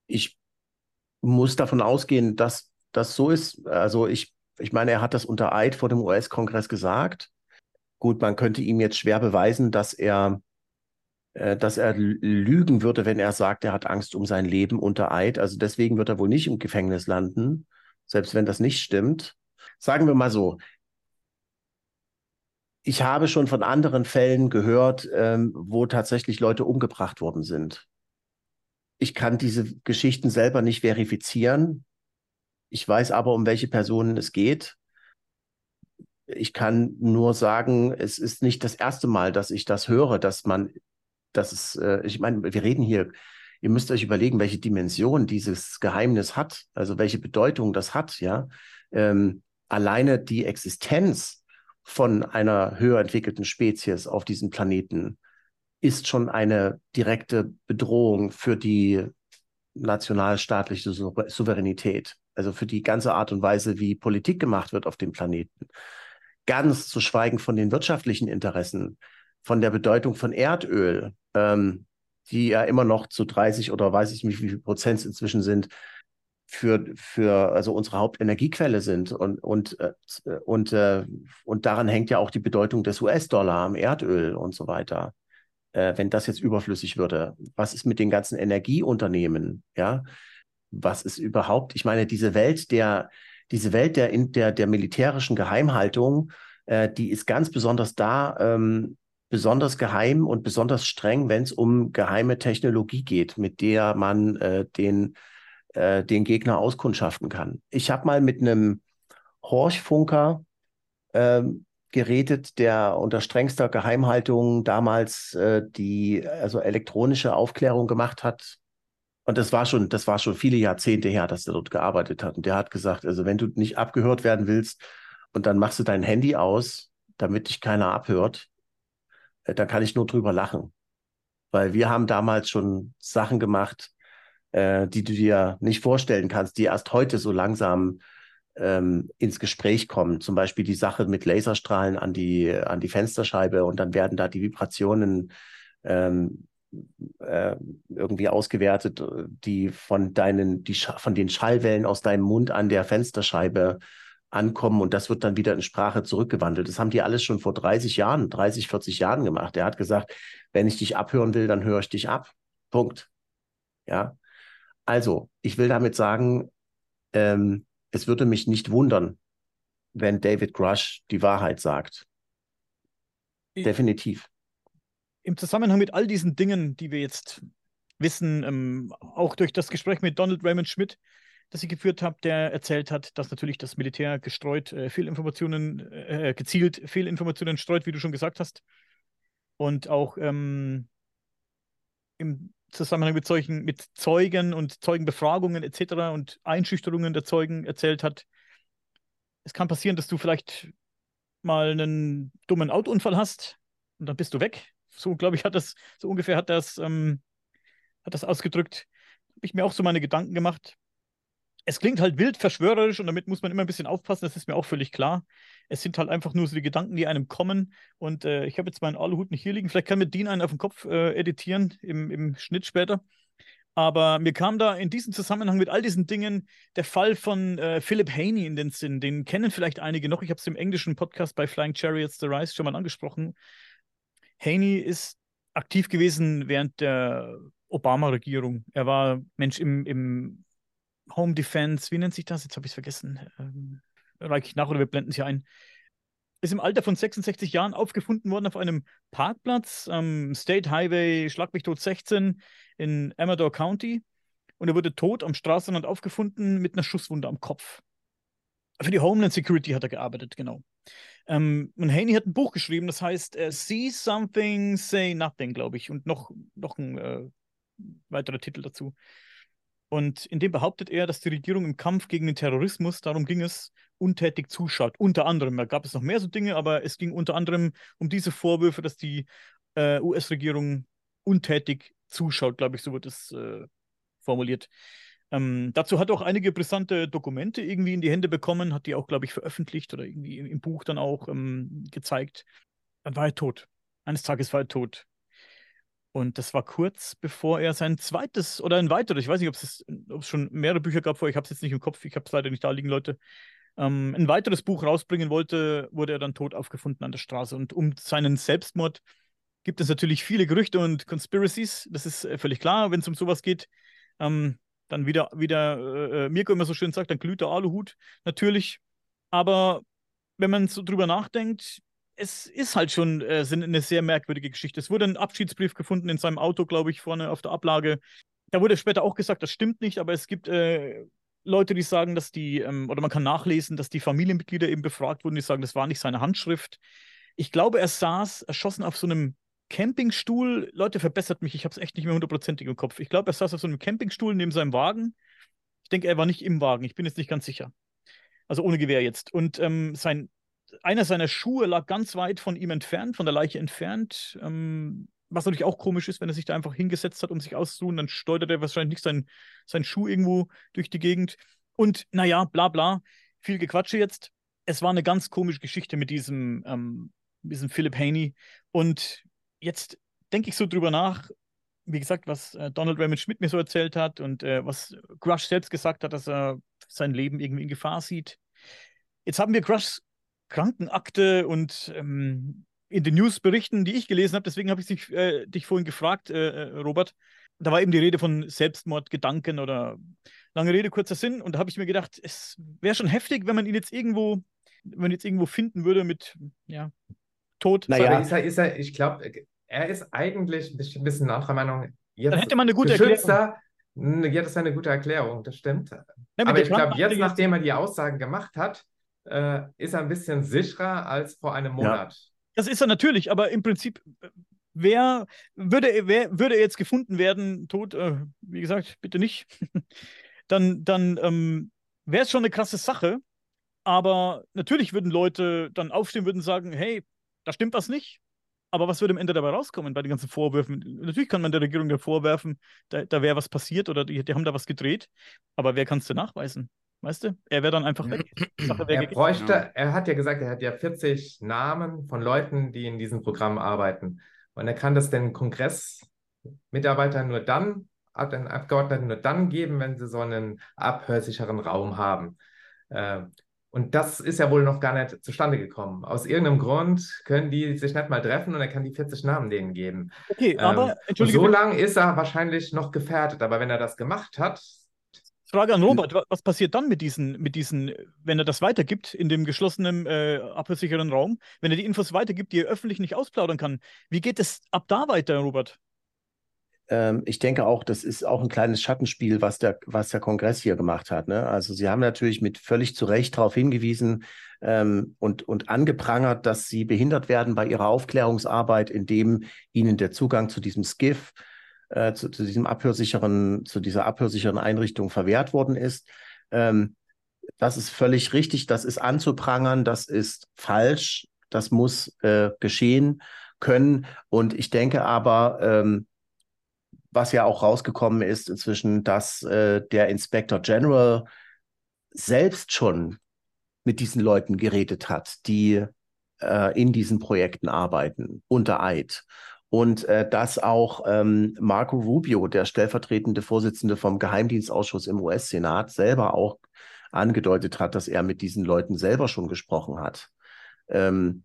ich muss davon ausgehen, dass das so ist. Also ich, ich meine, er hat das unter Eid vor dem US-Kongress gesagt. Gut, man könnte ihm jetzt schwer beweisen, dass er, äh, dass er lügen würde, wenn er sagt, er hat Angst um sein Leben unter Eid. Also deswegen wird er wohl nicht im Gefängnis landen, selbst wenn das nicht stimmt. Sagen wir mal so, ich habe schon von anderen Fällen gehört, ähm, wo tatsächlich Leute umgebracht worden sind. Ich kann diese Geschichten selber nicht verifizieren. Ich weiß aber, um welche Personen es geht. Ich kann nur sagen, es ist nicht das erste Mal, dass ich das höre, dass man, dass es, äh, ich meine, wir reden hier, ihr müsst euch überlegen, welche Dimension dieses Geheimnis hat, also welche Bedeutung das hat, ja. Ähm, alleine die Existenz von einer höher entwickelten Spezies auf diesem Planeten ist schon eine direkte Bedrohung für die nationalstaatliche Souveränität, also für die ganze Art und Weise, wie Politik gemacht wird auf dem Planeten. Ganz zu schweigen von den wirtschaftlichen Interessen, von der Bedeutung von Erdöl, ähm, die ja immer noch zu 30 oder weiß ich nicht, wie viel Prozent inzwischen sind, für, für also unsere Hauptenergiequelle sind. Und, und, äh, und, äh, und daran hängt ja auch die Bedeutung des US-Dollar am Erdöl und so weiter äh, wenn das jetzt überflüssig würde? Was ist mit den ganzen Energieunternehmen? Ja, was ist überhaupt, ich meine, diese Welt der, diese Welt der, der, der militärischen Geheimhaltung, äh, die ist ganz besonders da, ähm, besonders geheim und besonders streng, wenn es um geheime Technologie geht, mit der man äh, den, äh, den Gegner auskundschaften kann. Ich habe mal mit einem Horchfunker ähm, geredet, der unter strengster Geheimhaltung damals äh, die also elektronische Aufklärung gemacht hat. Und das war schon, das war schon viele Jahrzehnte her, dass er dort gearbeitet hat. Und der hat gesagt, also wenn du nicht abgehört werden willst und dann machst du dein Handy aus, damit dich keiner abhört, äh, dann kann ich nur drüber lachen. Weil wir haben damals schon Sachen gemacht, äh, die du dir nicht vorstellen kannst, die erst heute so langsam ähm, ins Gespräch kommen. Zum Beispiel die Sache mit Laserstrahlen an die, an die Fensterscheibe und dann werden da die Vibrationen ähm, äh, irgendwie ausgewertet, die von deinen, die von den Schallwellen aus deinem Mund an der Fensterscheibe ankommen und das wird dann wieder in Sprache zurückgewandelt. Das haben die alles schon vor 30 Jahren, 30, 40 Jahren gemacht. Er hat gesagt, wenn ich dich abhören will, dann höre ich dich ab. Punkt. Ja. Also, ich will damit sagen, ähm, es würde mich nicht wundern, wenn David Grush die Wahrheit sagt. Definitiv. Im Zusammenhang mit all diesen Dingen, die wir jetzt wissen, ähm, auch durch das Gespräch mit Donald Raymond Schmidt, das ich geführt habe, der erzählt hat, dass natürlich das Militär gestreut äh, Fehlinformationen, äh, gezielt Fehlinformationen streut, wie du schon gesagt hast. Und auch ähm, im Zusammenhang mit solchen, mit Zeugen und Zeugenbefragungen etc. und Einschüchterungen der Zeugen erzählt hat. Es kann passieren, dass du vielleicht mal einen dummen Autounfall hast und dann bist du weg. So, glaube ich, hat das, so ungefähr hat das, ähm, hat das ausgedrückt. Habe ich mir auch so meine Gedanken gemacht es klingt halt wild verschwörerisch und damit muss man immer ein bisschen aufpassen, das ist mir auch völlig klar. Es sind halt einfach nur so die Gedanken, die einem kommen. Und äh, ich habe jetzt meinen Aluhut nicht hier liegen. Vielleicht kann mir Dean einen auf den Kopf äh, editieren im, im Schnitt später. Aber mir kam da in diesem Zusammenhang mit all diesen Dingen der Fall von äh, Philip Haney in den Sinn. Den kennen vielleicht einige noch. Ich habe es im englischen Podcast bei Flying Chariots The Rise schon mal angesprochen. Haney ist aktiv gewesen während der Obama-Regierung. Er war Mensch im, im Home Defense, wie nennt sich das? Jetzt habe ich es vergessen. Ähm, reiche ich nach oder wir blenden es hier ein. Ist im Alter von 66 Jahren aufgefunden worden auf einem Parkplatz am State Highway, schlag mich tot 16 in Amador County. Und er wurde tot am Straßenrand aufgefunden mit einer Schusswunde am Kopf. Für die Homeland Security hat er gearbeitet, genau. Ähm, und Haney hat ein Buch geschrieben, das heißt uh, See Something, Say Nothing, glaube ich. Und noch, noch ein äh, weiterer Titel dazu. Und in dem behauptet er, dass die Regierung im Kampf gegen den Terrorismus, darum ging es, untätig zuschaut. Unter anderem, da gab es noch mehr so Dinge, aber es ging unter anderem um diese Vorwürfe, dass die äh, US-Regierung untätig zuschaut, glaube ich, so wird es äh, formuliert. Ähm, dazu hat er auch einige brisante Dokumente irgendwie in die Hände bekommen, hat die auch, glaube ich, veröffentlicht oder irgendwie im, Buch dann auch ähm, gezeigt. Dann war er tot. Eines Tages war er tot. Und das war kurz bevor er sein zweites oder ein weiteres, ich weiß nicht, ob es, ob es schon mehrere Bücher gab vorher, ich habe es jetzt nicht im Kopf, ich habe es leider nicht da liegen, Leute. Ähm, ein weiteres Buch rausbringen wollte, wurde er dann tot aufgefunden an der Straße. Und um seinen Selbstmord gibt es natürlich viele Gerüchte und Conspiracies. Das ist äh, völlig klar, wenn es um sowas geht. Ähm, dann wieder, wieder äh, äh, Mirko immer so schön sagt, dann glüht der Aluhut natürlich. Aber wenn man so drüber nachdenkt, es ist halt schon äh, eine sehr merkwürdige Geschichte. Es wurde ein Abschiedsbrief gefunden in seinem Auto, glaube ich, vorne auf der Ablage. Da wurde später auch gesagt, das stimmt nicht, aber es gibt äh, Leute, die sagen, dass die, ähm, oder man kann nachlesen, dass die Familienmitglieder eben befragt wurden, die sagen, das war nicht seine Handschrift. Ich glaube, er saß erschossen auf so einem Campingstuhl. Leute, verbessert mich, ich habe es echt nicht mehr hundertprozentig im Kopf. Ich glaube, er saß auf so einem Campingstuhl neben seinem Wagen. Ich denke, er war nicht im Wagen, ich bin jetzt nicht ganz sicher. Also ohne Gewehr jetzt. Und ähm, sein einer seiner Schuhe lag ganz weit von ihm entfernt, von der Leiche entfernt. Ähm, was natürlich auch komisch ist, wenn er sich da einfach hingesetzt hat, um sich auszusuchen, dann steuert er wahrscheinlich nicht seinen, seinen Schuh irgendwo durch die Gegend. Und naja, bla bla, viel Gequatsche jetzt. Es war eine ganz komische Geschichte mit diesem, ähm, diesem Philip Haney. Und jetzt denke ich so drüber nach, wie gesagt, was äh, Donald Raymond Schmidt mir so erzählt hat und äh, was Grush selbst gesagt hat, dass er sein Leben irgendwie in Gefahr sieht. Jetzt haben wir Grushs Krankenakte und ähm, in den Newsberichten, die ich gelesen habe, deswegen habe ich dich, äh, dich vorhin gefragt, äh, äh, Robert, da war eben die Rede von Selbstmordgedanken oder lange Rede, kurzer Sinn. Und da habe ich mir gedacht, es wäre schon heftig, wenn man ihn jetzt irgendwo, wenn man jetzt irgendwo finden würde mit, ja, Tod. Naja, ist er, ist er, ich glaube, er ist eigentlich ein bisschen anderer Meinung. Jetzt Dann hätte man eine gute Erklärung. Ja, das ist eine gute Erklärung, das stimmt. Ja, Aber ich glaube, jetzt, nachdem er die Aussagen gemacht hat, äh, ist er ein bisschen sicherer als vor einem Monat. Ja. Das ist er natürlich, aber im Prinzip, wer würde, wer, würde er jetzt gefunden werden, tot, äh, wie gesagt, bitte nicht, (laughs) dann, dann ähm, wäre es schon eine krasse Sache. Aber natürlich würden Leute dann aufstehen, würden sagen, hey, da stimmt was nicht. Aber was würde am Ende dabei rauskommen bei den ganzen Vorwürfen? Natürlich kann man der Regierung ja vorwerfen, da, da wäre was passiert oder die, die, haben da was gedreht. Aber wer kannst du nachweisen? Weißt du? Er wäre dann einfach weg. er bräuchte, er hat ja gesagt, er hat ja 40 Namen von Leuten, die in diesem Programm arbeiten. Und er kann das den Kongressmitarbeitern nur dann, den Abgeordneten nur dann geben, wenn sie so einen abhörsicheren Raum haben. Äh, und das ist ja wohl noch gar nicht zustande gekommen. Aus irgendeinem Grund können die sich nicht mal treffen und er kann die 40 Namen denen geben. Okay, aber ähm. So lange ist er wahrscheinlich noch gefährdet. Aber wenn er das gemacht hat. Frage an Robert, was passiert dann mit diesen, mit diesen, wenn er das weitergibt in dem geschlossenen, äh, abhörsicheren Raum, wenn er die Infos weitergibt, die er öffentlich nicht ausplaudern kann? Wie geht es ab da weiter, Robert? ähm, ich denke auch, das ist auch ein kleines Schattenspiel, was der, was der Kongress hier gemacht hat. Ne? Also Sie haben natürlich mit völlig zu Recht darauf hingewiesen ähm, und, und angeprangert, dass Sie behindert werden bei Ihrer Aufklärungsarbeit, indem Ihnen der Zugang zu diesem SCIF, äh, zu, zu, diesem abhörsicheren, zu dieser abhörsicheren Einrichtung verwehrt worden ist. Ähm, das ist völlig richtig, das ist anzuprangern, das ist falsch, das muss äh, geschehen können. Und ich denke aber, ähm, was ja auch rausgekommen ist inzwischen, dass äh, der Inspector General selbst schon mit diesen Leuten geredet hat, die äh, in diesen Projekten arbeiten, unter Eid. Und äh, dass auch ähm, Marco Rubio, der stellvertretende Vorsitzende vom Geheimdienstausschuss im US-Senat, selber auch angedeutet hat, dass er mit diesen Leuten selber schon gesprochen hat. Ähm,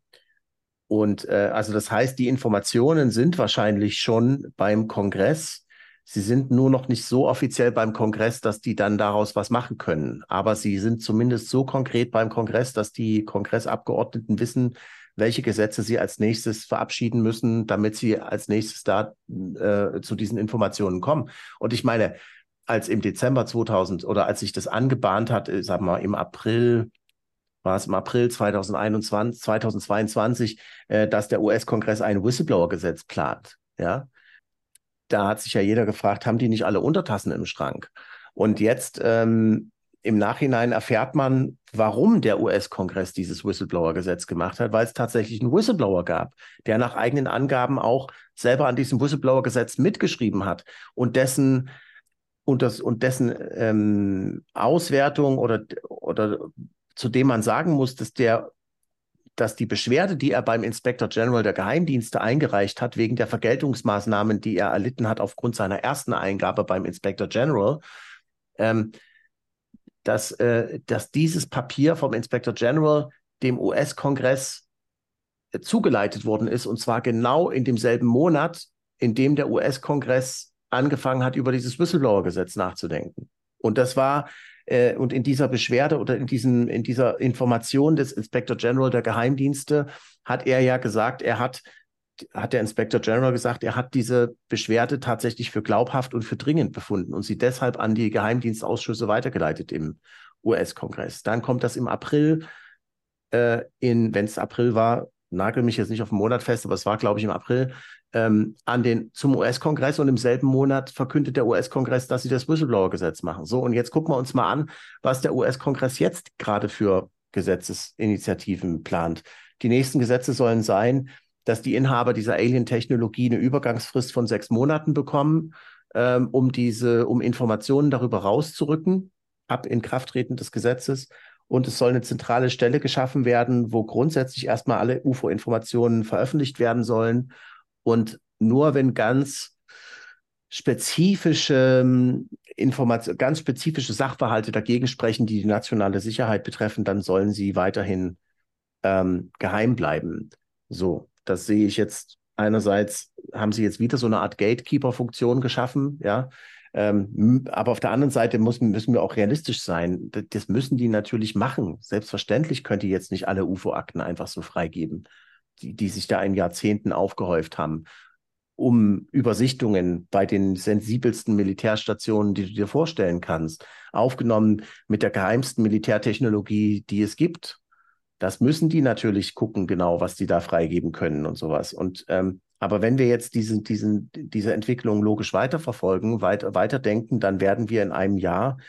und äh, also das heißt, die Informationen sind wahrscheinlich schon beim Kongress. Sie sind nur noch nicht so offiziell beim Kongress, dass die dann daraus was machen können. Aber sie sind zumindest so konkret beim Kongress, dass die Kongressabgeordneten wissen, welche Gesetze sie als nächstes verabschieden müssen, damit sie als nächstes da äh, zu diesen Informationen kommen. Und ich meine, als im Dezember 2000 oder als sich das angebahnt hat, äh, sagen wir mal im April war es im April 2021, 2022, äh, dass der US-Kongress ein Whistleblower-Gesetz plant. Ja, da hat sich ja jeder gefragt, haben die nicht alle Untertassen im Schrank? Und jetzt ähm, im Nachhinein erfährt man, warum der US-Kongress dieses Whistleblower-Gesetz gemacht hat, weil es tatsächlich einen Whistleblower gab, der nach eigenen Angaben auch selber an diesem Whistleblower-Gesetz mitgeschrieben hat und dessen und, das, und dessen ähm, Auswertung oder, oder zu dem man sagen muss, dass der dass die Beschwerde, die er beim Inspector General der Geheimdienste eingereicht hat, wegen der Vergeltungsmaßnahmen, die er erlitten hat aufgrund seiner ersten Eingabe beim Inspector General, ähm, dass, äh, dass dieses Papier vom Inspector General dem US-Kongress äh, zugeleitet worden ist, und zwar genau in demselben Monat, in dem der US-Kongress angefangen hat, über dieses Whistleblower-Gesetz nachzudenken. Und das war äh, und in dieser Beschwerde oder in, diesen, in dieser Information des Inspector General der Geheimdienste hat er ja gesagt, er hat, hat der Inspector General gesagt, er hat diese Beschwerde tatsächlich für glaubhaft und für dringend befunden und sie deshalb an die Geheimdienstausschüsse weitergeleitet im US-Kongress. Dann kommt das im April, äh, in, wenn es April war, nagel mich jetzt nicht auf den Monat fest, aber es war, glaube ich, im April, ähm, an den, zum US-Kongress und im selben Monat verkündet der US-Kongress, dass sie das Whistleblower-Gesetz machen. So, und jetzt gucken wir uns mal an, was der US-Kongress jetzt gerade für Gesetzesinitiativen plant. Die nächsten Gesetze sollen sein, dass die Inhaber dieser Alien-Technologie eine Übergangsfrist von sechs Monaten bekommen, ähm, um diese, um Informationen darüber rauszurücken, ab Inkrafttreten des Gesetzes. Und es soll eine zentrale Stelle geschaffen werden, wo grundsätzlich erstmal alle UFO-Informationen veröffentlicht werden sollen und nur wenn ganz spezifische ähm, Informationen, ganz spezifische Sachverhalte dagegen sprechen, die die nationale Sicherheit betreffen, dann sollen sie weiterhin ähm, geheim bleiben. So, das sehe ich jetzt. Einerseits haben sie jetzt wieder so eine Art Gatekeeper-Funktion geschaffen, ja. Ähm, aber auf der anderen Seite müssen, müssen wir auch realistisch sein. Das müssen die natürlich machen. Selbstverständlich könnt ihr jetzt nicht alle UFO-Akten einfach so freigeben, die, die sich da in Jahrzehnten aufgehäuft haben, um Übersichtungen bei den sensibelsten Militärstationen, die du dir vorstellen kannst, aufgenommen mit der geheimsten Militärtechnologie, die es gibt. Das müssen die natürlich gucken, genau, was die da freigeben können und sowas. Und ähm, aber wenn wir jetzt diesen, diesen, diese Entwicklung logisch weiterverfolgen, weiter, weiterdenken, dann werden wir in einem Jahr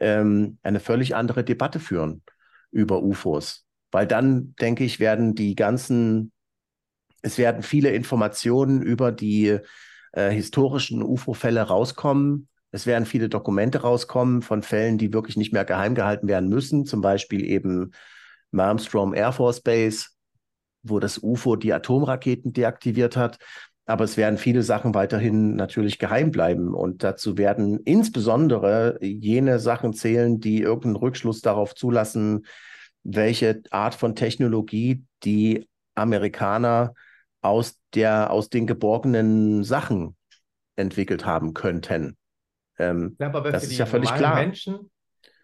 ähm, eine völlig andere Debatte führen über UFOs. Weil dann, denke ich, werden die ganzen, es werden viele Informationen über die äh, historischen UFO-Fälle rauskommen. Es werden viele Dokumente rauskommen von Fällen, die wirklich nicht mehr geheim gehalten werden müssen. Zum Beispiel eben Malmstrom Air Force Base wo das UFO die Atomraketen deaktiviert hat. Aber es werden viele Sachen weiterhin natürlich geheim bleiben. Und dazu werden insbesondere jene Sachen zählen, die irgendeinen Rückschluss darauf zulassen, welche Art von Technologie die Amerikaner aus, der, aus den geborgenen Sachen entwickelt haben könnten. Ähm, ja, aber das ist ja völlig klar. Menschen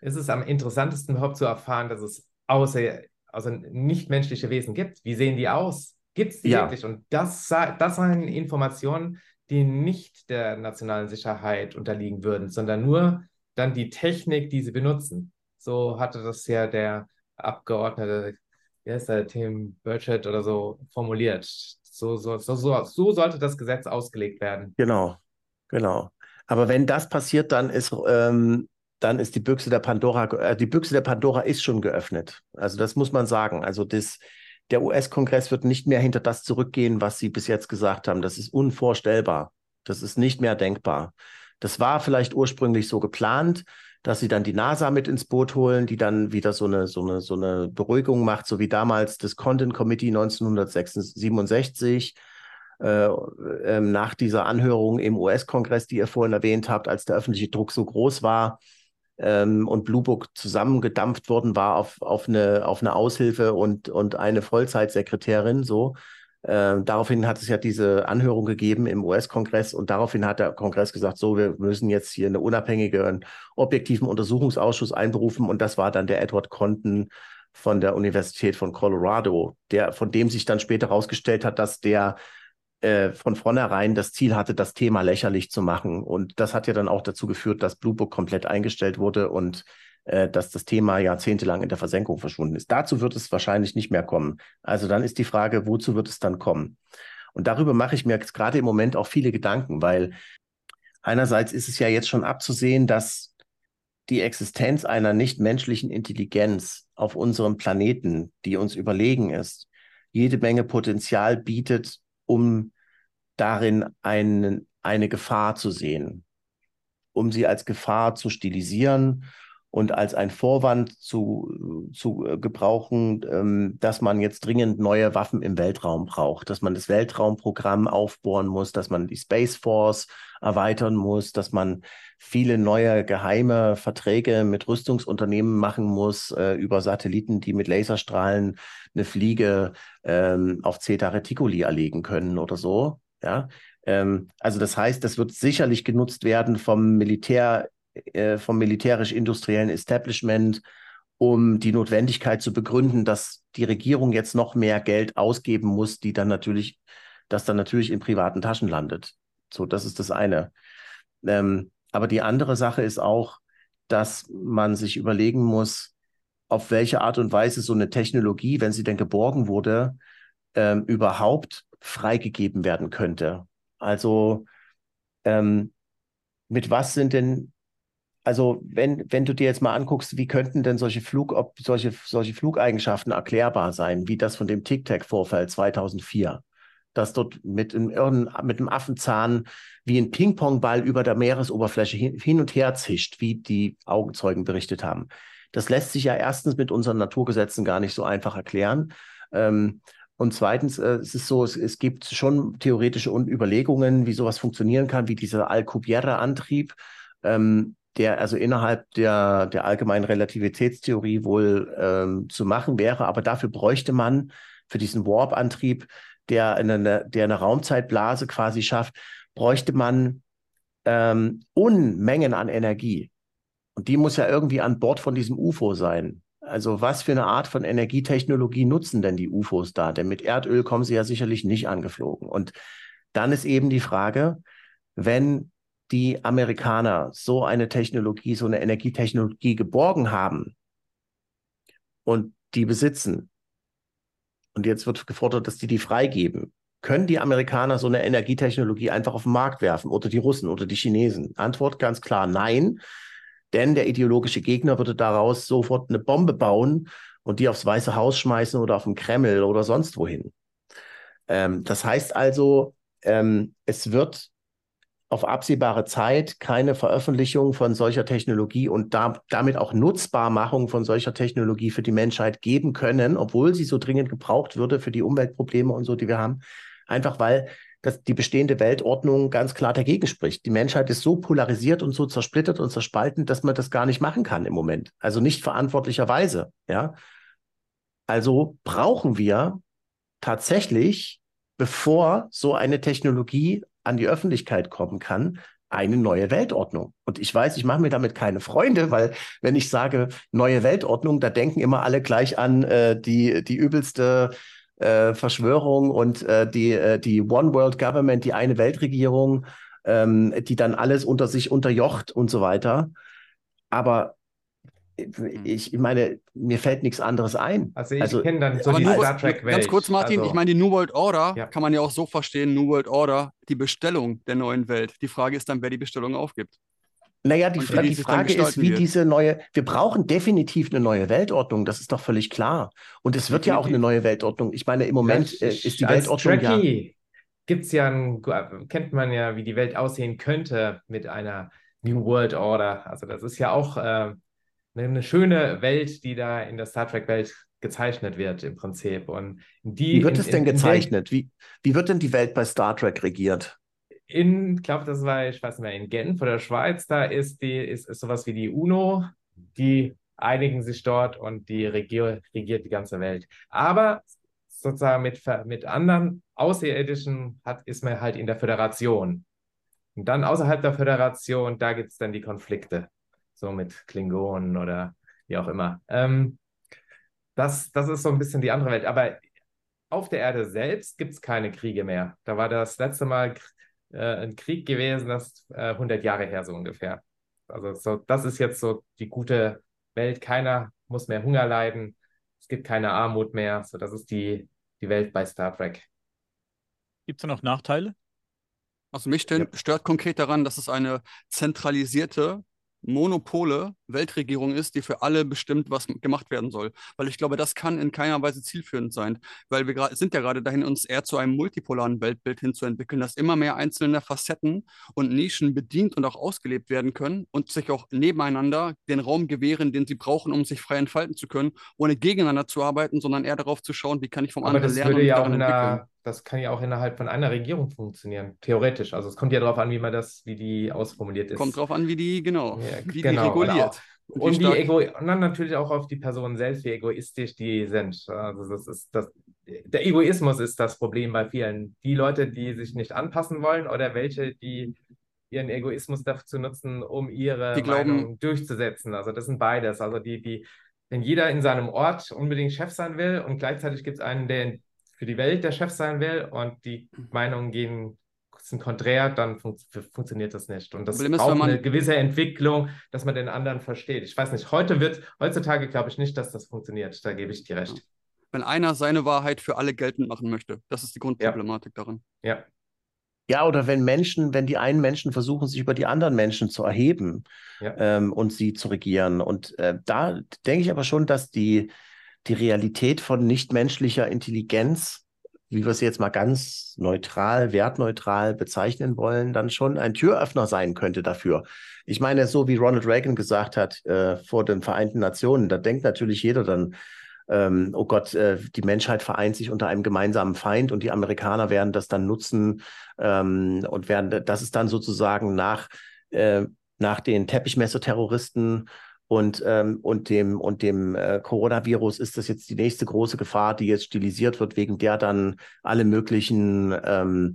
ist es am interessantesten überhaupt zu erfahren, dass es außer also nichtmenschliche Wesen gibt. Wie sehen die aus? Gibt es die ja. wirklich? Und das, das sind Informationen, die nicht der nationalen Sicherheit unterliegen würden, sondern nur dann die Technik, die sie benutzen. So hatte das ja der Abgeordnete, wie heißt der, Tim Burchett oder so, formuliert. So, so, so, so, so sollte das Gesetz ausgelegt werden. Genau, genau. Aber wenn das passiert, dann ist ähm, dann ist die Büchse der Pandora, äh, die Büchse der Pandora ist schon geöffnet. Also das muss man sagen. Also das, der US-Kongress wird nicht mehr hinter das zurückgehen, was sie bis jetzt gesagt haben. Das ist unvorstellbar. Das ist nicht mehr denkbar. Das war vielleicht ursprünglich so geplant, dass sie dann die NASA mit ins Boot holen, die dann wieder so eine, so eine, so eine Beruhigung macht, so wie damals das Content Committee 1967 äh, äh, nach dieser Anhörung im US-Kongress, die ihr vorhin erwähnt habt, als der öffentliche Druck so groß war, ähm, und Blue Book zusammengedampft worden war auf, auf, eine, auf eine Aushilfe und, und eine Vollzeitsekretärin. So. Äh, daraufhin hat es ja diese Anhörung gegeben im US-Kongress und daraufhin hat der Kongress gesagt, so, wir müssen jetzt hier einen objektiven Untersuchungsausschuss einberufen und das war dann der Edward Conten von der Universität von Colorado, der, von dem sich dann später herausgestellt hat, dass der äh, von vornherein das Ziel hatte, das Thema lächerlich zu machen. Und das hat ja dann auch dazu geführt, dass Blue Book komplett eingestellt wurde und äh, dass das Thema jahrzehntelang in der Versenkung verschwunden ist. Dazu wird es wahrscheinlich nicht mehr kommen. Also dann ist die Frage, wozu wird es dann kommen? Und darüber mache ich mir gerade im Moment auch viele Gedanken, weil einerseits ist es ja jetzt schon abzusehen, dass die Existenz einer nichtmenschlichen Intelligenz auf unserem Planeten, die uns überlegen ist, jede Menge Potenzial bietet, um darin ein, eine Gefahr zu sehen, um sie als Gefahr zu stilisieren und als ein Vorwand zu, zu äh, gebrauchen, ähm, dass man jetzt dringend neue Waffen im Weltraum braucht, dass man das Weltraumprogramm aufbohren muss, dass man die Space Force erweitern muss, dass man viele neue geheime Verträge mit Rüstungsunternehmen machen muss äh, über Satelliten, die mit Laserstrahlen eine Fliege ähm, auf Zeta Reticuli erlegen können oder so. Ja, ähm, also das heißt, das wird sicherlich genutzt werden vom Militär, äh, vom militärisch-industriellen Establishment, um die Notwendigkeit zu begründen, dass die Regierung jetzt noch mehr Geld ausgeben muss, die dann natürlich, das dann natürlich in privaten Taschen landet. So, das ist das eine. Ähm, aber die andere Sache ist auch, dass man sich überlegen muss, auf welche Art und Weise so eine Technologie, wenn sie denn geborgen wurde, ähm, überhaupt freigegeben werden könnte. Also ähm, mit was sind denn, also wenn, wenn du dir jetzt mal anguckst, wie könnten denn solche, Flug, ob solche, solche Flugeigenschaften erklärbar sein, wie das von dem Tic-Tac-Vorfall 2004? dass dort mit, einem, mit einem Affenzahn wie ein Ping-Pong-Ball über der Meeresoberfläche hin, hin und her zischt, wie die Augenzeugen berichtet haben. Das lässt sich ja erstens mit unseren Naturgesetzen gar nicht so einfach erklären. Ähm, und zweitens, äh, es ist so, es, es, gibt schon theoretische Überlegungen, wie sowas funktionieren kann, wie dieser Alcubierre-Antrieb, ähm, der also innerhalb der, der allgemeinen Relativitätstheorie wohl ähm, zu machen wäre. Aber dafür bräuchte man für diesen Warp-Antrieb, der eine, der eine Raumzeitblase quasi schafft, bräuchte man äh, ähm, Unmengen an Energie. Und die muss ja irgendwie an Bord von diesem UFO sein. Also was für eine Art von Energietechnologie nutzen denn die UFOs da? Denn mit Erdöl kommen sie ja sicherlich nicht angeflogen. Und dann ist eben die Frage, wenn die Amerikaner so eine Technologie, so eine Energietechnologie geborgen haben und die besitzen, und jetzt wird gefordert, dass die die freigeben, können die Amerikaner so eine Energietechnologie einfach auf den Markt werfen oder die Russen oder die Chinesen? Antwort ganz klar nein, denn der ideologische Gegner würde daraus sofort eine Bombe bauen und die aufs Weiße Haus schmeißen oder auf den Kreml oder sonst wohin. Ähm, das heißt also, ähm, es wird auf absehbare Zeit keine Veröffentlichung von solcher Technologie und da, damit auch Nutzbarmachung von solcher Technologie für die Menschheit geben können, obwohl sie so dringend gebraucht würde für die Umweltprobleme und so, die wir haben. Einfach weil das, die bestehende Weltordnung ganz klar dagegen spricht. Die Menschheit ist so polarisiert und so zersplittert und zerspalten, dass man das gar nicht machen kann im Moment. Also nicht verantwortlicherweise. Ja. Also brauchen wir tatsächlich, bevor so eine Technologie an die Öffentlichkeit kommen kann, eine neue Weltordnung. Und ich weiß, ich mache mir damit keine Freunde, weil wenn ich sage neue Weltordnung, da denken immer alle gleich an äh, die, die übelste äh, Verschwörung und äh, die, äh, die One World Government, die eine Weltregierung, ähm, die dann alles unter sich unterjocht und so weiter. Aber. Ich, meine, mir fällt nichts anderes ein. Also ich also, kenne dann so die Star Trek Welt. Ganz kurz, Martin, also, ich meine, die New World Order ja. kann man ja auch so verstehen, New World Order, die Bestellung der neuen Welt. Die Frage ist dann, wer die Bestellung aufgibt. Naja, die, Fra die Frage ist, wie wird. diese neue, wir brauchen definitiv eine neue Weltordnung, das ist doch völlig klar. Und es wird definitiv. ja auch eine neue Weltordnung. Ich meine, im Moment ja, ich, ist die Weltordnung Trekkie ja. Gibt es ja, ein, kennt man ja, wie die Welt aussehen könnte mit einer New World Order. Also das ist ja auch äh, eine schöne Welt, die da in der Star Trek-Welt gezeichnet wird im Prinzip. Und die, wie wird in, es denn in, gezeichnet? wie, wie wird denn die Welt bei Star Trek regiert? In, ich glaube, das war, ich weiß nicht mehr, in Genf oder Schweiz, da ist die, ist, ist sowas wie die UNO, die einigen sich dort und die regier, regiert die ganze Welt. Aber sozusagen mit, mit anderen Außerirdischen hat, ist man halt in der Föderation. Und dann außerhalb der Föderation, da gibt es dann die Konflikte so mit Klingonen oder wie auch immer. Ähm, das, das ist so ein bisschen die andere Welt. Aber auf der Erde selbst gibt es keine Kriege mehr. Da war das letzte Mal äh, ein Krieg gewesen, das äh, 100 Jahre her so ungefähr. Also so, das ist jetzt so die gute Welt. Keiner muss mehr Hunger leiden. Es gibt keine Armut mehr. So, das ist die, die Welt bei Star Trek. Gibt es da noch Nachteile? Also mich stört konkret daran, dass es eine zentralisierte Monopole Weltregierung ist, die für alle bestimmt, was gemacht werden soll. Weil ich glaube, das kann in keiner Weise zielführend sein. Weil wir sind ja gerade dahin, uns eher zu einem multipolaren Weltbild hinzuentwickeln, dass immer mehr einzelne Facetten und Nischen bedient und auch ausgelebt werden können und sich auch nebeneinander den Raum gewähren, den sie brauchen, um sich frei entfalten zu können, ohne gegeneinander zu arbeiten, sondern eher darauf zu schauen, wie kann ich vom Aber anderen lernen und ja daran entwickeln das kann ja auch innerhalb von einer Regierung funktionieren, theoretisch. Also es kommt ja darauf an, wie man das, wie die ausformuliert ist. Kommt darauf an, wie die, genau, ja, wie genau. die reguliert. Und, und, wie Ego und dann natürlich auch auf die Personen selbst, wie egoistisch die sind. Also das ist das, der Egoismus ist das Problem bei vielen. Die Leute, die sich nicht anpassen wollen oder welche, die ihren Egoismus dazu nutzen, um ihre die Meinung glauben, durchzusetzen. Also das sind beides. Also die, die, wenn jeder in seinem Ort unbedingt Chef sein will und gleichzeitig gibt es einen, der für die Welt der Chef sein will und die Meinungen gehen sind konträr, dann fun funktioniert das nicht. Und das Problem braucht ist, eine gewisse Entwicklung, dass man den anderen versteht. Ich weiß nicht, heute wird, heutzutage glaube ich nicht, dass das funktioniert. Da gebe ich dir recht. Wenn einer seine Wahrheit für alle geltend machen möchte, das ist die Grundproblematik ja. darin. Ja. Ja, oder wenn Menschen, wenn die einen Menschen versuchen, sich über die anderen Menschen zu erheben ja. ähm, und sie zu regieren. Und äh, da denke ich aber schon, dass die, die Realität von nichtmenschlicher Intelligenz, wie wir sie jetzt mal ganz neutral, wertneutral bezeichnen wollen, dann schon ein Türöffner sein könnte dafür. Ich meine, so wie Ronald Reagan gesagt hat äh, vor den Vereinten Nationen, da denkt natürlich jeder dann, ähm, oh Gott, äh, die Menschheit vereint sich unter einem gemeinsamen Feind und die Amerikaner werden das dann nutzen ähm, und werden, das ist dann sozusagen nach, äh, nach den Teppichmesser-Terroristen und, ähm, und dem, und dem äh, Coronavirus ist das jetzt die nächste große Gefahr, die jetzt stilisiert wird, wegen der dann alle möglichen ähm,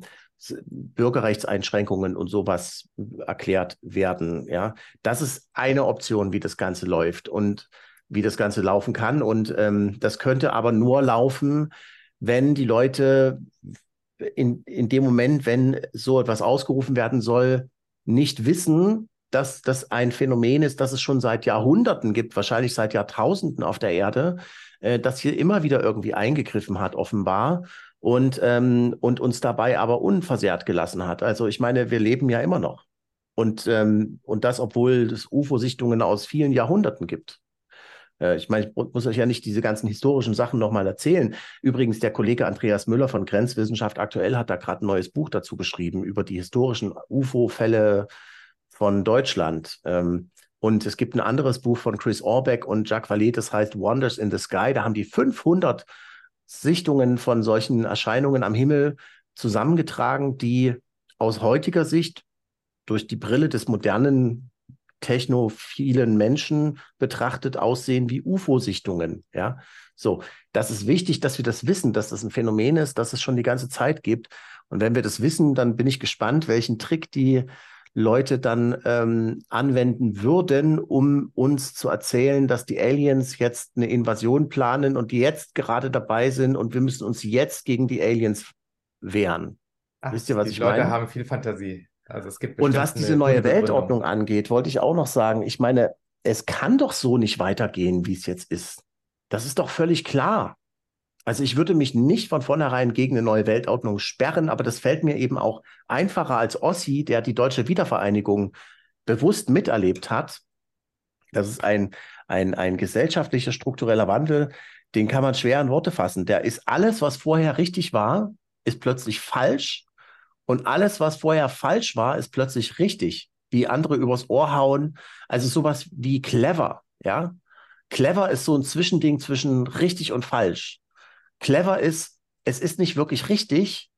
Bürgerrechtseinschränkungen und sowas erklärt werden. Ja, das ist eine Option, wie das Ganze läuft und wie das Ganze laufen kann. Und ähm, das könnte aber nur laufen, wenn die Leute in, in dem Moment, wenn so etwas ausgerufen werden soll, nicht wissen, dass das ein Phänomen ist, das es schon seit Jahrhunderten gibt, wahrscheinlich seit Jahrtausenden auf der Erde, äh, das hier immer wieder irgendwie eingegriffen hat, offenbar und, ähm, und uns dabei aber unversehrt gelassen hat. Also ich meine, wir leben ja immer noch. Und, ähm, und das, obwohl es UFO-Sichtungen aus vielen Jahrhunderten gibt. Äh, ich meine, ich muss euch ja nicht diese ganzen historischen Sachen nochmal erzählen. Übrigens, der Kollege Andreas Müller von Grenzwissenschaft aktuell hat da gerade ein neues Buch dazu geschrieben über die historischen UFO-Fälle von Deutschland. Ähm, und es gibt ein anderes Buch von Chris Orbeck und Jacques Vallée, das heißt Wonders in the Sky. Da haben die 500 Sichtungen von solchen Erscheinungen am Himmel zusammengetragen, die aus heutiger Sicht durch die Brille des modernen technophilen Menschen betrachtet aussehen wie UFO-Sichtungen. Ja, so. Das ist wichtig, dass wir das wissen, dass das ein Phänomen ist, das es schon die ganze Zeit gibt. Und wenn wir das wissen, dann bin ich gespannt, welchen Trick die Leute dann ähm, anwenden würden, um uns zu erzählen, dass die Aliens jetzt eine Invasion planen und die jetzt gerade dabei sind und wir müssen uns jetzt gegen die Aliens wehren. Ach, Wisst ihr, was ich Leute meine? Die Leute haben viel Fantasie. Also es gibt und was diese neue Weltordnung angeht, wollte ich auch noch sagen, ich meine, es kann doch so nicht weitergehen, wie es jetzt ist. Das ist doch völlig klar. Also ich würde mich nicht von vornherein gegen eine neue Weltordnung sperren, aber das fällt mir eben auch einfacher als Ossi, der die deutsche Wiedervereinigung bewusst miterlebt hat. Das ist ein, ein, ein gesellschaftlicher, struktureller Wandel, den kann man schwer in Worte fassen. Der ist alles, was vorher richtig war, ist plötzlich falsch. Und alles, was vorher falsch war, ist plötzlich richtig. Wie andere übers Ohr hauen. Also sowas wie clever, ja. Clever ist so ein Zwischending zwischen richtig und falsch clever ist, es ist nicht wirklich richtig,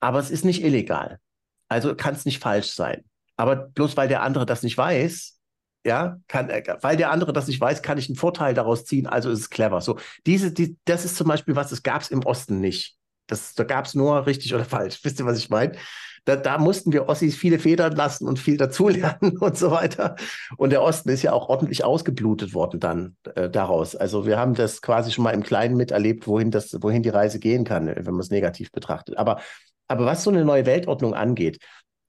aber es ist nicht illegal. Also kann es nicht falsch sein. Aber bloß weil der andere das nicht weiß, ja, kann, äh, weil der andere das nicht weiß, kann ich einen Vorteil daraus ziehen, also ist es clever. So, diese, die, das ist zum Beispiel was, das gab es im Osten nicht. Das, da gab es nur richtig oder falsch. Wisst ihr, was ich meine? Da, da mussten wir Ossis viele Federn lassen und viel dazulernen (laughs) und so weiter. Und der Osten ist ja auch ordentlich ausgeblutet worden dann äh, daraus. Also wir haben das quasi schon mal im Kleinen miterlebt, wohin, das, wohin die Reise gehen kann, wenn man es negativ betrachtet. Aber, aber was so eine neue Weltordnung angeht,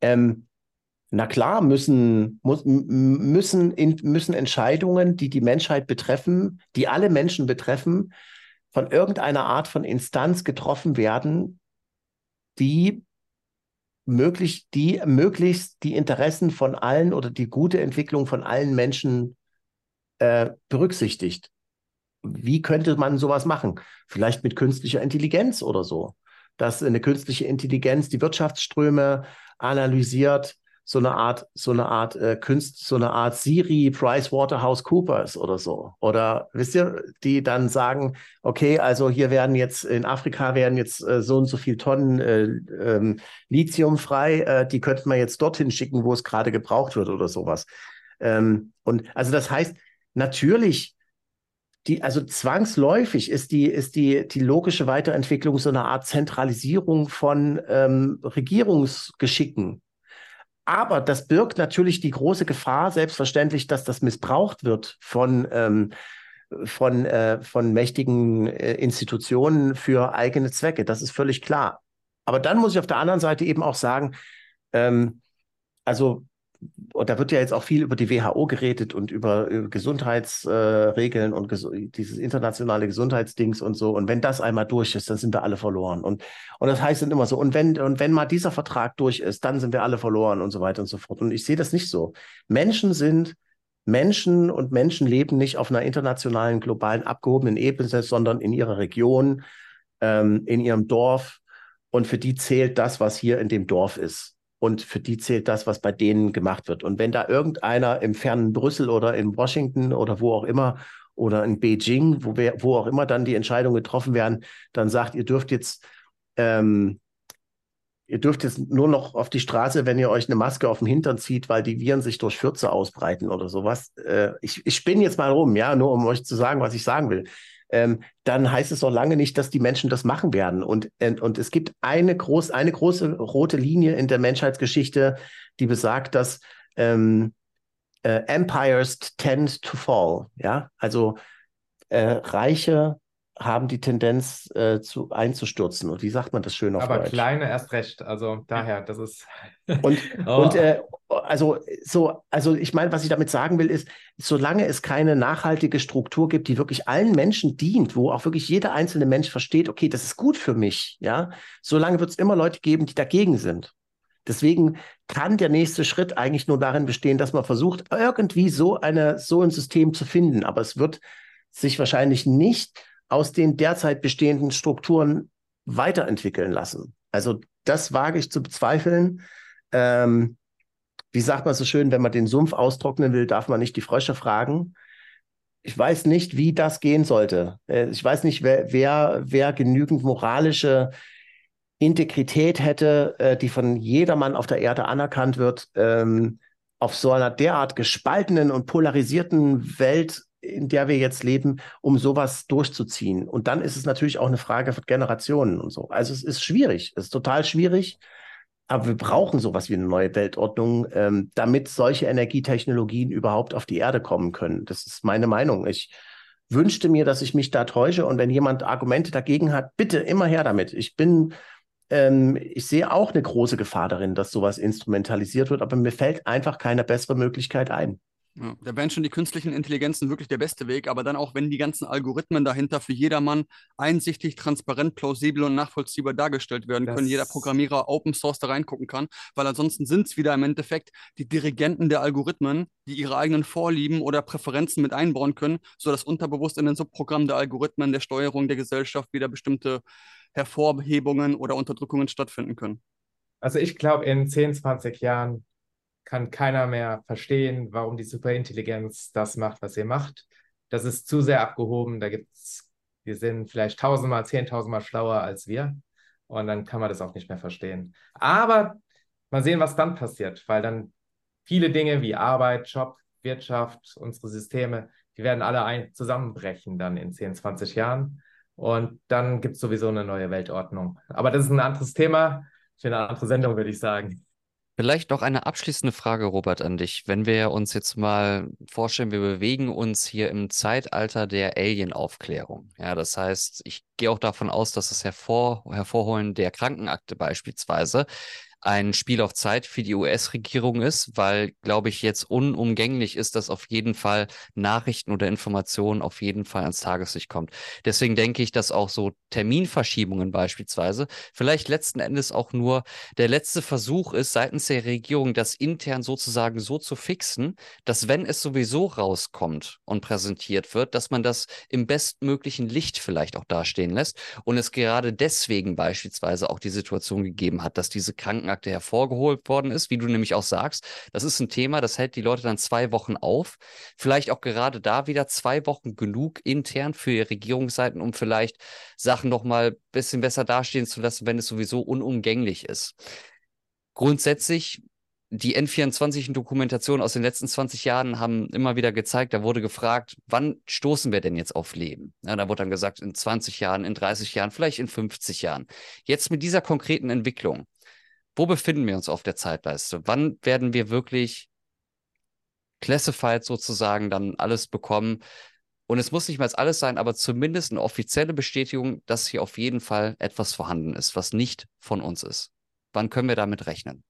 ähm, na klar müssen, muss, müssen, in, müssen Entscheidungen, die die Menschheit betreffen, die alle Menschen betreffen, von irgendeiner Art von Instanz getroffen werden, die möglich, die möglichst die Interessen von allen oder die gute Entwicklung von allen Menschen äh, berücksichtigt. Wie könnte man sowas machen? Vielleicht mit künstlicher Intelligenz oder so. Dass eine künstliche Intelligenz die Wirtschaftsströme analysiert, so eine Art, so eine Art äh, Künst, so eine Art Siri Price Waterhouse Coopers oder so. Oder wisst ihr, die dann sagen, okay, also hier werden jetzt in Afrika werden jetzt äh, so und so viel Tonnen äh, ähm, Lithium frei, äh, die könnten wir jetzt dorthin schicken, wo es gerade gebraucht wird oder sowas. Ähm, und also das heißt, natürlich die, also zwangsläufig ist die, ist die, die logische Weiterentwicklung so eine Art Zentralisierung von ähm, Regierungsgeschicken. Aber das birgt natürlich die große Gefahr, selbstverständlich, dass das missbraucht wird von, ähm, von, äh, von mächtigen äh, Institutionen für eigene Zwecke. Das ist völlig klar. Aber dann muss ich auf der anderen Seite eben auch sagen, ähm, also und da wird ja jetzt auch viel über die WHO geredet und über, über Gesundheitsregeln äh, und ges dieses internationale Gesundheitsdings und so. Und wenn das einmal durch ist, dann sind wir alle verloren. Und, und das heißt dann immer so, und wenn, und wenn mal dieser Vertrag durch ist, dann sind wir alle verloren und so weiter und so fort. Und ich sehe das nicht so. Menschen sind Menschen und Menschen leben nicht auf einer internationalen, globalen, abgehobenen Ebene, sondern in ihrer Region, ähm, in ihrem Dorf. Und für die zählt das, was hier in dem Dorf ist und für die zählt das, was bei denen gemacht wird. Und wenn da irgendeiner im fernen Brüssel oder in Washington oder wo auch immer oder in Beijing, wo, wir, wo auch immer dann die Entscheidungen getroffen werden, dann sagt, ihr dürft jetzt, ähm, ihr dürft jetzt nur noch auf die Straße, wenn ihr euch eine Maske auf den Hintern zieht, weil die Viren sich durch Fürze ausbreiten oder sowas. Äh, ich, ich spinne jetzt mal rum, ja, nur um euch zu sagen, was ich sagen will. Ähm, dann heißt es noch lange nicht, dass die Menschen das machen werden. Und, äh, und es gibt eine, groß, eine große rote Linie in der Menschheitsgeschichte, die besagt, dass ähm, äh, Empires tend to fall. Ja, also äh, Reiche haben die Tendenz äh, zu einzustürzen. Und wie sagt man das schön auf Aber Deutsch? kleine erst recht. Also daher, das ist. (laughs) und (laughs) oh. und äh, also so, also ich meine, was ich damit sagen will, ist, solange es keine nachhaltige Struktur gibt, die wirklich allen Menschen dient, wo auch wirklich jeder einzelne Mensch versteht, okay, das ist gut für mich, ja, solange wird es immer Leute geben, die dagegen sind. Deswegen kann der nächste Schritt eigentlich nur darin bestehen, dass man versucht, irgendwie so eine, so ein System zu finden. Aber es wird sich wahrscheinlich nicht aus den derzeit bestehenden Strukturen weiterentwickeln lassen. Also das wage ich zu bezweifeln. Ähm, wie sagt man so schön, wenn man den Sumpf austrocknen will, darf man nicht die Frösche fragen. Ich weiß nicht, wie das gehen sollte. Äh, ich weiß nicht, wer, wer, wer genügend moralische Integrität hätte, äh, die von jedermann auf der Erde anerkannt wird, ähm, auf so einer derart gespaltenen und polarisierten Welt in der wir jetzt leben, um sowas durchzuziehen. Und dann ist es natürlich auch eine Frage von Generationen und so. Also es ist schwierig, es ist total schwierig. Aber wir brauchen sowas wie eine neue Weltordnung, ähm, damit solche Energietechnologien überhaupt auf die Erde kommen können. Das ist meine Meinung. Ich wünschte mir, dass ich mich da täusche. Und wenn jemand Argumente dagegen hat, bitte immer her damit. Ich bin, ähm, ich sehe auch eine große Gefahr darin, dass sowas instrumentalisiert wird, aber mir fällt einfach keine bessere Möglichkeit ein. Ja, da wären schon die künstlichen Intelligenzen wirklich der beste Weg, aber dann auch, wenn die ganzen Algorithmen dahinter für jedermann einsichtig, transparent, plausibel und nachvollziehbar dargestellt werden das können, jeder Programmierer Open Source da reingucken kann, weil ansonsten sind es wieder im Endeffekt die Dirigenten der Algorithmen, die ihre eigenen Vorlieben oder Präferenzen mit einbauen können, sodass unterbewusst in den Subprogrammen der Algorithmen der Steuerung der Gesellschaft wieder bestimmte Hervorhebungen oder Unterdrückungen stattfinden können. Also ich glaube, in 10, 20 Jahren kann keiner mehr verstehen, warum die Superintelligenz das macht, was ihr macht. Das ist zu sehr abgehoben. Da gibt's, wir sind vielleicht tausendmal, zehntausendmal schlauer als wir. Und dann kann man das auch nicht mehr verstehen. Aber mal sehen, was dann passiert, weil dann viele Dinge wie Arbeit, Job, Wirtschaft, unsere Systeme, die werden alle ein zusammenbrechen dann in 10, 20 Jahren. Und dann gibt es sowieso eine neue Weltordnung. Aber das ist ein anderes Thema für eine andere Sendung, würde ich sagen. Vielleicht noch eine abschließende Frage, Robert, an dich. Wenn wir uns jetzt mal vorstellen, wir bewegen uns hier im Zeitalter der Alien-Aufklärung. Ja, das heißt, ich gehe auch davon aus, dass das Hervor Hervorholen der Krankenakte beispielsweise ein Spiel auf Zeit für die US-Regierung ist, weil, glaube ich, jetzt unumgänglich ist, dass auf jeden Fall Nachrichten oder Informationen auf jeden Fall ans Tageslicht kommt. Deswegen denke ich, dass auch so Terminverschiebungen beispielsweise vielleicht letzten Endes auch nur der letzte Versuch ist, seitens der Regierung das intern sozusagen so zu fixen, dass wenn es sowieso rauskommt und präsentiert wird, dass man das im bestmöglichen Licht vielleicht auch dastehen lässt und es gerade deswegen beispielsweise auch die Situation gegeben hat, dass diese Krankenakte Akte hervorgeholt worden ist, wie du nämlich auch sagst. Das ist ein Thema, das hält die Leute dann zwei Wochen auf. Vielleicht auch gerade da wieder zwei Wochen genug intern für Regierungsseiten, um vielleicht Sachen noch mal ein bisschen besser dastehen zu lassen, wenn es sowieso unumgänglich ist. Grundsätzlich die N24-Dokumentationen aus den letzten 20 Jahren haben immer wieder gezeigt, da wurde gefragt, wann stoßen wir denn jetzt auf Leben? Ja, da wurde dann gesagt, in 20 Jahren, in 30 Jahren, vielleicht in 50 Jahren. Jetzt mit dieser konkreten Entwicklung, wo befinden wir uns auf der Zeitleiste? Wann werden wir wirklich classified sozusagen dann alles bekommen? Und es muss nicht mehr alles sein, aber zumindest eine offizielle Bestätigung, dass hier auf jeden Fall etwas vorhanden ist, was nicht von uns ist. Wann können wir damit rechnen?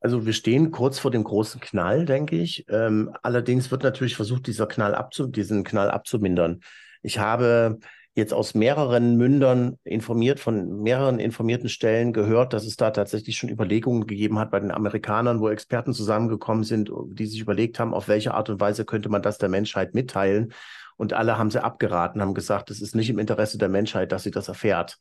Also wir stehen kurz vor dem großen Knall, denke ich. Ähm, allerdings wird natürlich versucht, dieser Knall abzu diesen Knall abzumindern. Ich habe jetzt aus mehreren Mündern informiert, von mehreren informierten Stellen gehört, dass es da tatsächlich schon Überlegungen gegeben hat bei den Amerikanern, wo Experten zusammengekommen sind, die sich überlegt haben, auf welche Art und Weise könnte man das der Menschheit mitteilen. Und alle haben sie abgeraten, haben gesagt, es ist nicht im Interesse der Menschheit, dass sie das erfährt.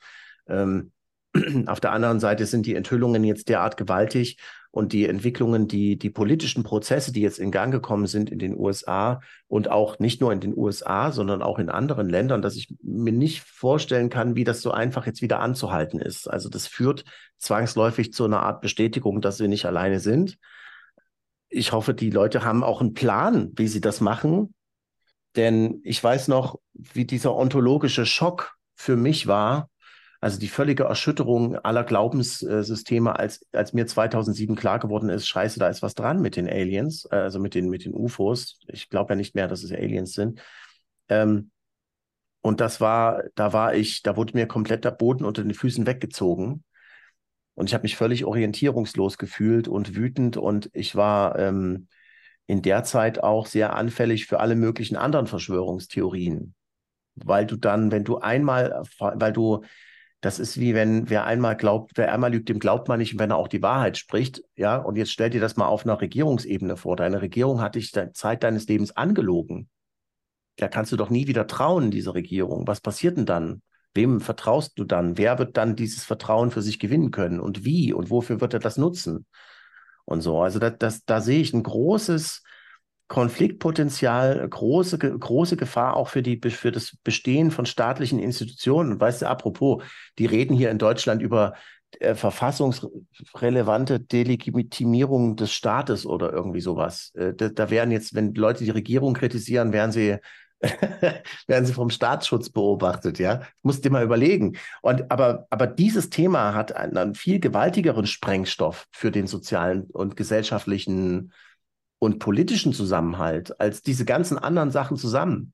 Ähm, (clears throat) auf der anderen Seite sind die Enthüllungen jetzt derart gewaltig und die Entwicklungen, die, die politischen Prozesse, die jetzt in Gang gekommen sind in den USA und auch nicht nur in den USA, sondern auch in anderen Ländern, dass ich mir nicht vorstellen kann, wie das so einfach jetzt wieder anzuhalten ist. Also das führt zwangsläufig zu einer Art Bestätigung, dass wir nicht alleine sind. Ich hoffe, die Leute haben auch einen Plan, wie sie das machen. Denn ich weiß noch, wie dieser ontologische Schock für mich war, also die völlige Erschütterung aller Glaubenssysteme, als, als mir 2007 klar geworden ist, scheiße, da ist was dran mit den Aliens, äh, also mit den, mit den UFOs. Ich glaube ja nicht mehr, dass es Aliens sind. Ähm, und das war, da war ich, da wurde mir komplett der Boden unter den Füßen weggezogen. Und ich habe mich völlig orientierungslos gefühlt und wütend. Und ich war ähm, in der Zeit auch sehr anfällig für alle möglichen anderen Verschwörungstheorien. Weil du dann, wenn du einmal, weil du das ist wie wenn wer einmal glaubt, wer einmal lügt, dem glaubt man nicht, wenn er auch die Wahrheit spricht. Ja, und jetzt stell dir das mal auf einer Regierungsebene vor. Deine Regierung hat dich Zeit deines Lebens angelogen. Da kannst du doch nie wieder trauen, diese Regierung. Was passiert denn dann? Wem vertraust du dann? Wer wird dann dieses Vertrauen für sich gewinnen können? Und wie? Und wofür wird er das nutzen? Und so. Also das, das, da sehe ich ein großes, Konfliktpotenzial, große, große Gefahr auch für, die, für das Bestehen von staatlichen Institutionen. Und weißt du, apropos, die reden hier in Deutschland über äh, verfassungsrelevante Delegitimierung des Staates oder irgendwie sowas. Äh, da, da werden jetzt, wenn Leute die Regierung kritisieren, werden sie (laughs) werden sie vom Staatsschutz beobachtet, ja. Musst dir mal überlegen. Und, aber, aber dieses Thema hat einen, einen viel gewaltigeren Sprengstoff für den sozialen und gesellschaftlichen und politischen Zusammenhalt als diese ganzen anderen Sachen zusammen.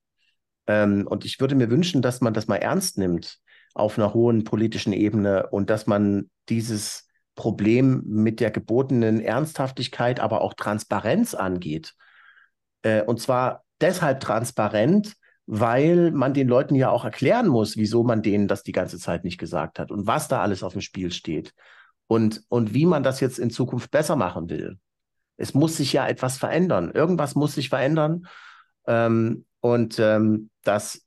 Ähm, und ich würde mir wünschen, dass man das mal ernst nimmt auf einer hohen politischen Ebene und dass man dieses Problem mit der gebotenen Ernsthaftigkeit, aber auch Transparenz angeht. Äh, und zwar deshalb transparent, weil man den Leuten ja auch erklären muss, wieso man denen das die ganze Zeit nicht gesagt hat und was da alles auf dem Spiel steht und, und wie man das jetzt in Zukunft besser machen will. Es muss sich ja etwas verändern. Irgendwas muss sich verändern. Ähm, und ähm, das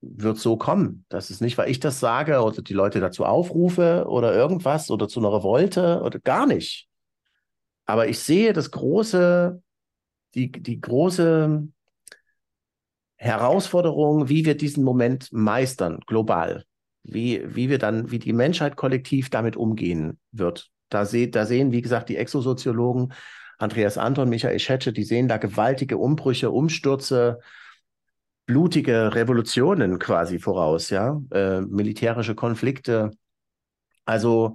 wird so kommen. Das ist nicht, weil ich das sage oder die Leute dazu aufrufe oder irgendwas oder zu einer Revolte oder gar nicht. Aber ich sehe das große, die, die große Herausforderung, wie wir diesen Moment meistern, global. Wie, wie wir dann, wie die Menschheit kollektiv damit umgehen wird. Da, se, da sehen, wie gesagt, die Exosoziologen Andreas Anton, Michael Schetsche, die sehen da gewaltige Umbrüche, Umstürze, blutige Revolutionen quasi voraus, ja, äh, militärische Konflikte. Also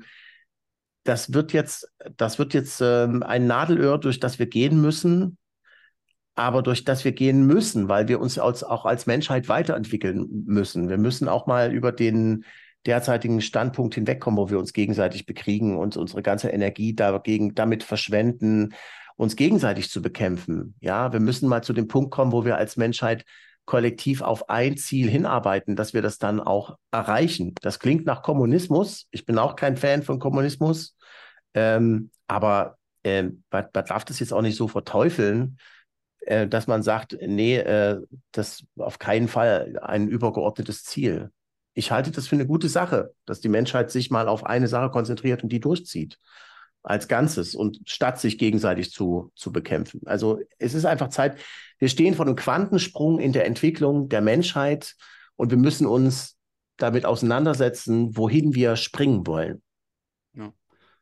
das wird jetzt, das wird jetzt äh, ein Nadelöhr, durch das wir gehen müssen, aber durch das wir gehen müssen, weil wir uns als, auch als Menschheit weiterentwickeln müssen. Wir müssen auch mal über den derzeitigen Standpunkt hinwegkommen, wo wir uns gegenseitig bekriegen und unsere ganze Energie dagegen damit verschwenden, uns gegenseitig zu bekämpfen. Ja, wir müssen mal zu dem Punkt kommen, wo wir als Menschheit kollektiv auf ein Ziel hinarbeiten, dass wir das dann auch erreichen. Das klingt nach Kommunismus. Ich bin auch kein Fan von Kommunismus, ähm, aber äh, man, darf das jetzt auch nicht so verteufeln, äh, dass man sagt, nee, äh, das auf keinen Fall ein übergeordnetes Ziel ich halte das für eine gute Sache, dass die Menschheit sich mal auf eine Sache konzentriert und die durchzieht als Ganzes und statt sich gegenseitig zu, zu bekämpfen. Also es ist einfach Zeit, wir stehen vor einem Quantensprung in der Entwicklung der Menschheit und wir müssen uns damit auseinandersetzen, wohin wir springen wollen. Ja.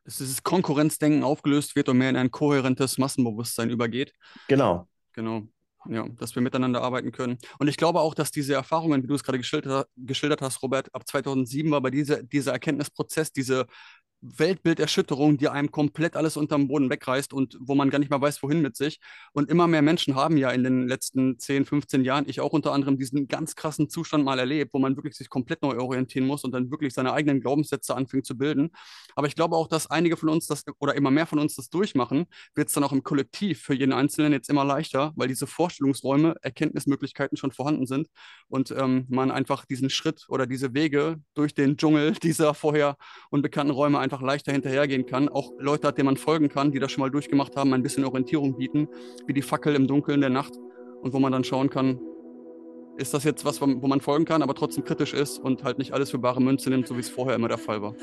Dass dieses Konkurrenzdenken aufgelöst wird und mehr in ein kohärentes Massenbewusstsein übergeht. Genau. Genau ja, dass wir miteinander arbeiten können. Und ich glaube auch, dass diese Erfahrungen, wie du es gerade geschildert, geschildert hast, Robert, ab 2007 war bei dieser, dieser Erkenntnisprozess, diese Weltbilderschütterung, die einem komplett alles unterm Boden wegreißt und wo man gar nicht mehr weiß, wohin mit sich. Und immer mehr Menschen haben ja in den letzten 10, 15 Jahren, ich auch unter anderem, diesen ganz krassen Zustand mal erlebt, wo man wirklich sich komplett neu orientieren muss und dann wirklich seine eigenen Glaubenssätze anfängt zu bilden. Aber ich glaube auch, dass einige von uns das oder immer mehr von uns das durchmachen, wird es dann auch im Kollektiv für jeden Einzelnen jetzt immer leichter, weil diese Vorstellungsräume, Erkenntnismöglichkeiten schon vorhanden sind und ähm, man einfach diesen Schritt oder diese Wege durch den Dschungel dieser vorher unbekannten Räume einfach einfach leichter hinterhergehen kann. Auch Leute hat, denen man folgen kann, die das schon mal durchgemacht haben, ein bisschen Orientierung bieten, wie die Fackel im Dunkeln der Nacht und wo man dann schauen kann, ist das jetzt was, wo man folgen kann, aber trotzdem kritisch ist und halt nicht alles für bare Münze nimmt, so wie es vorher immer der Fall war.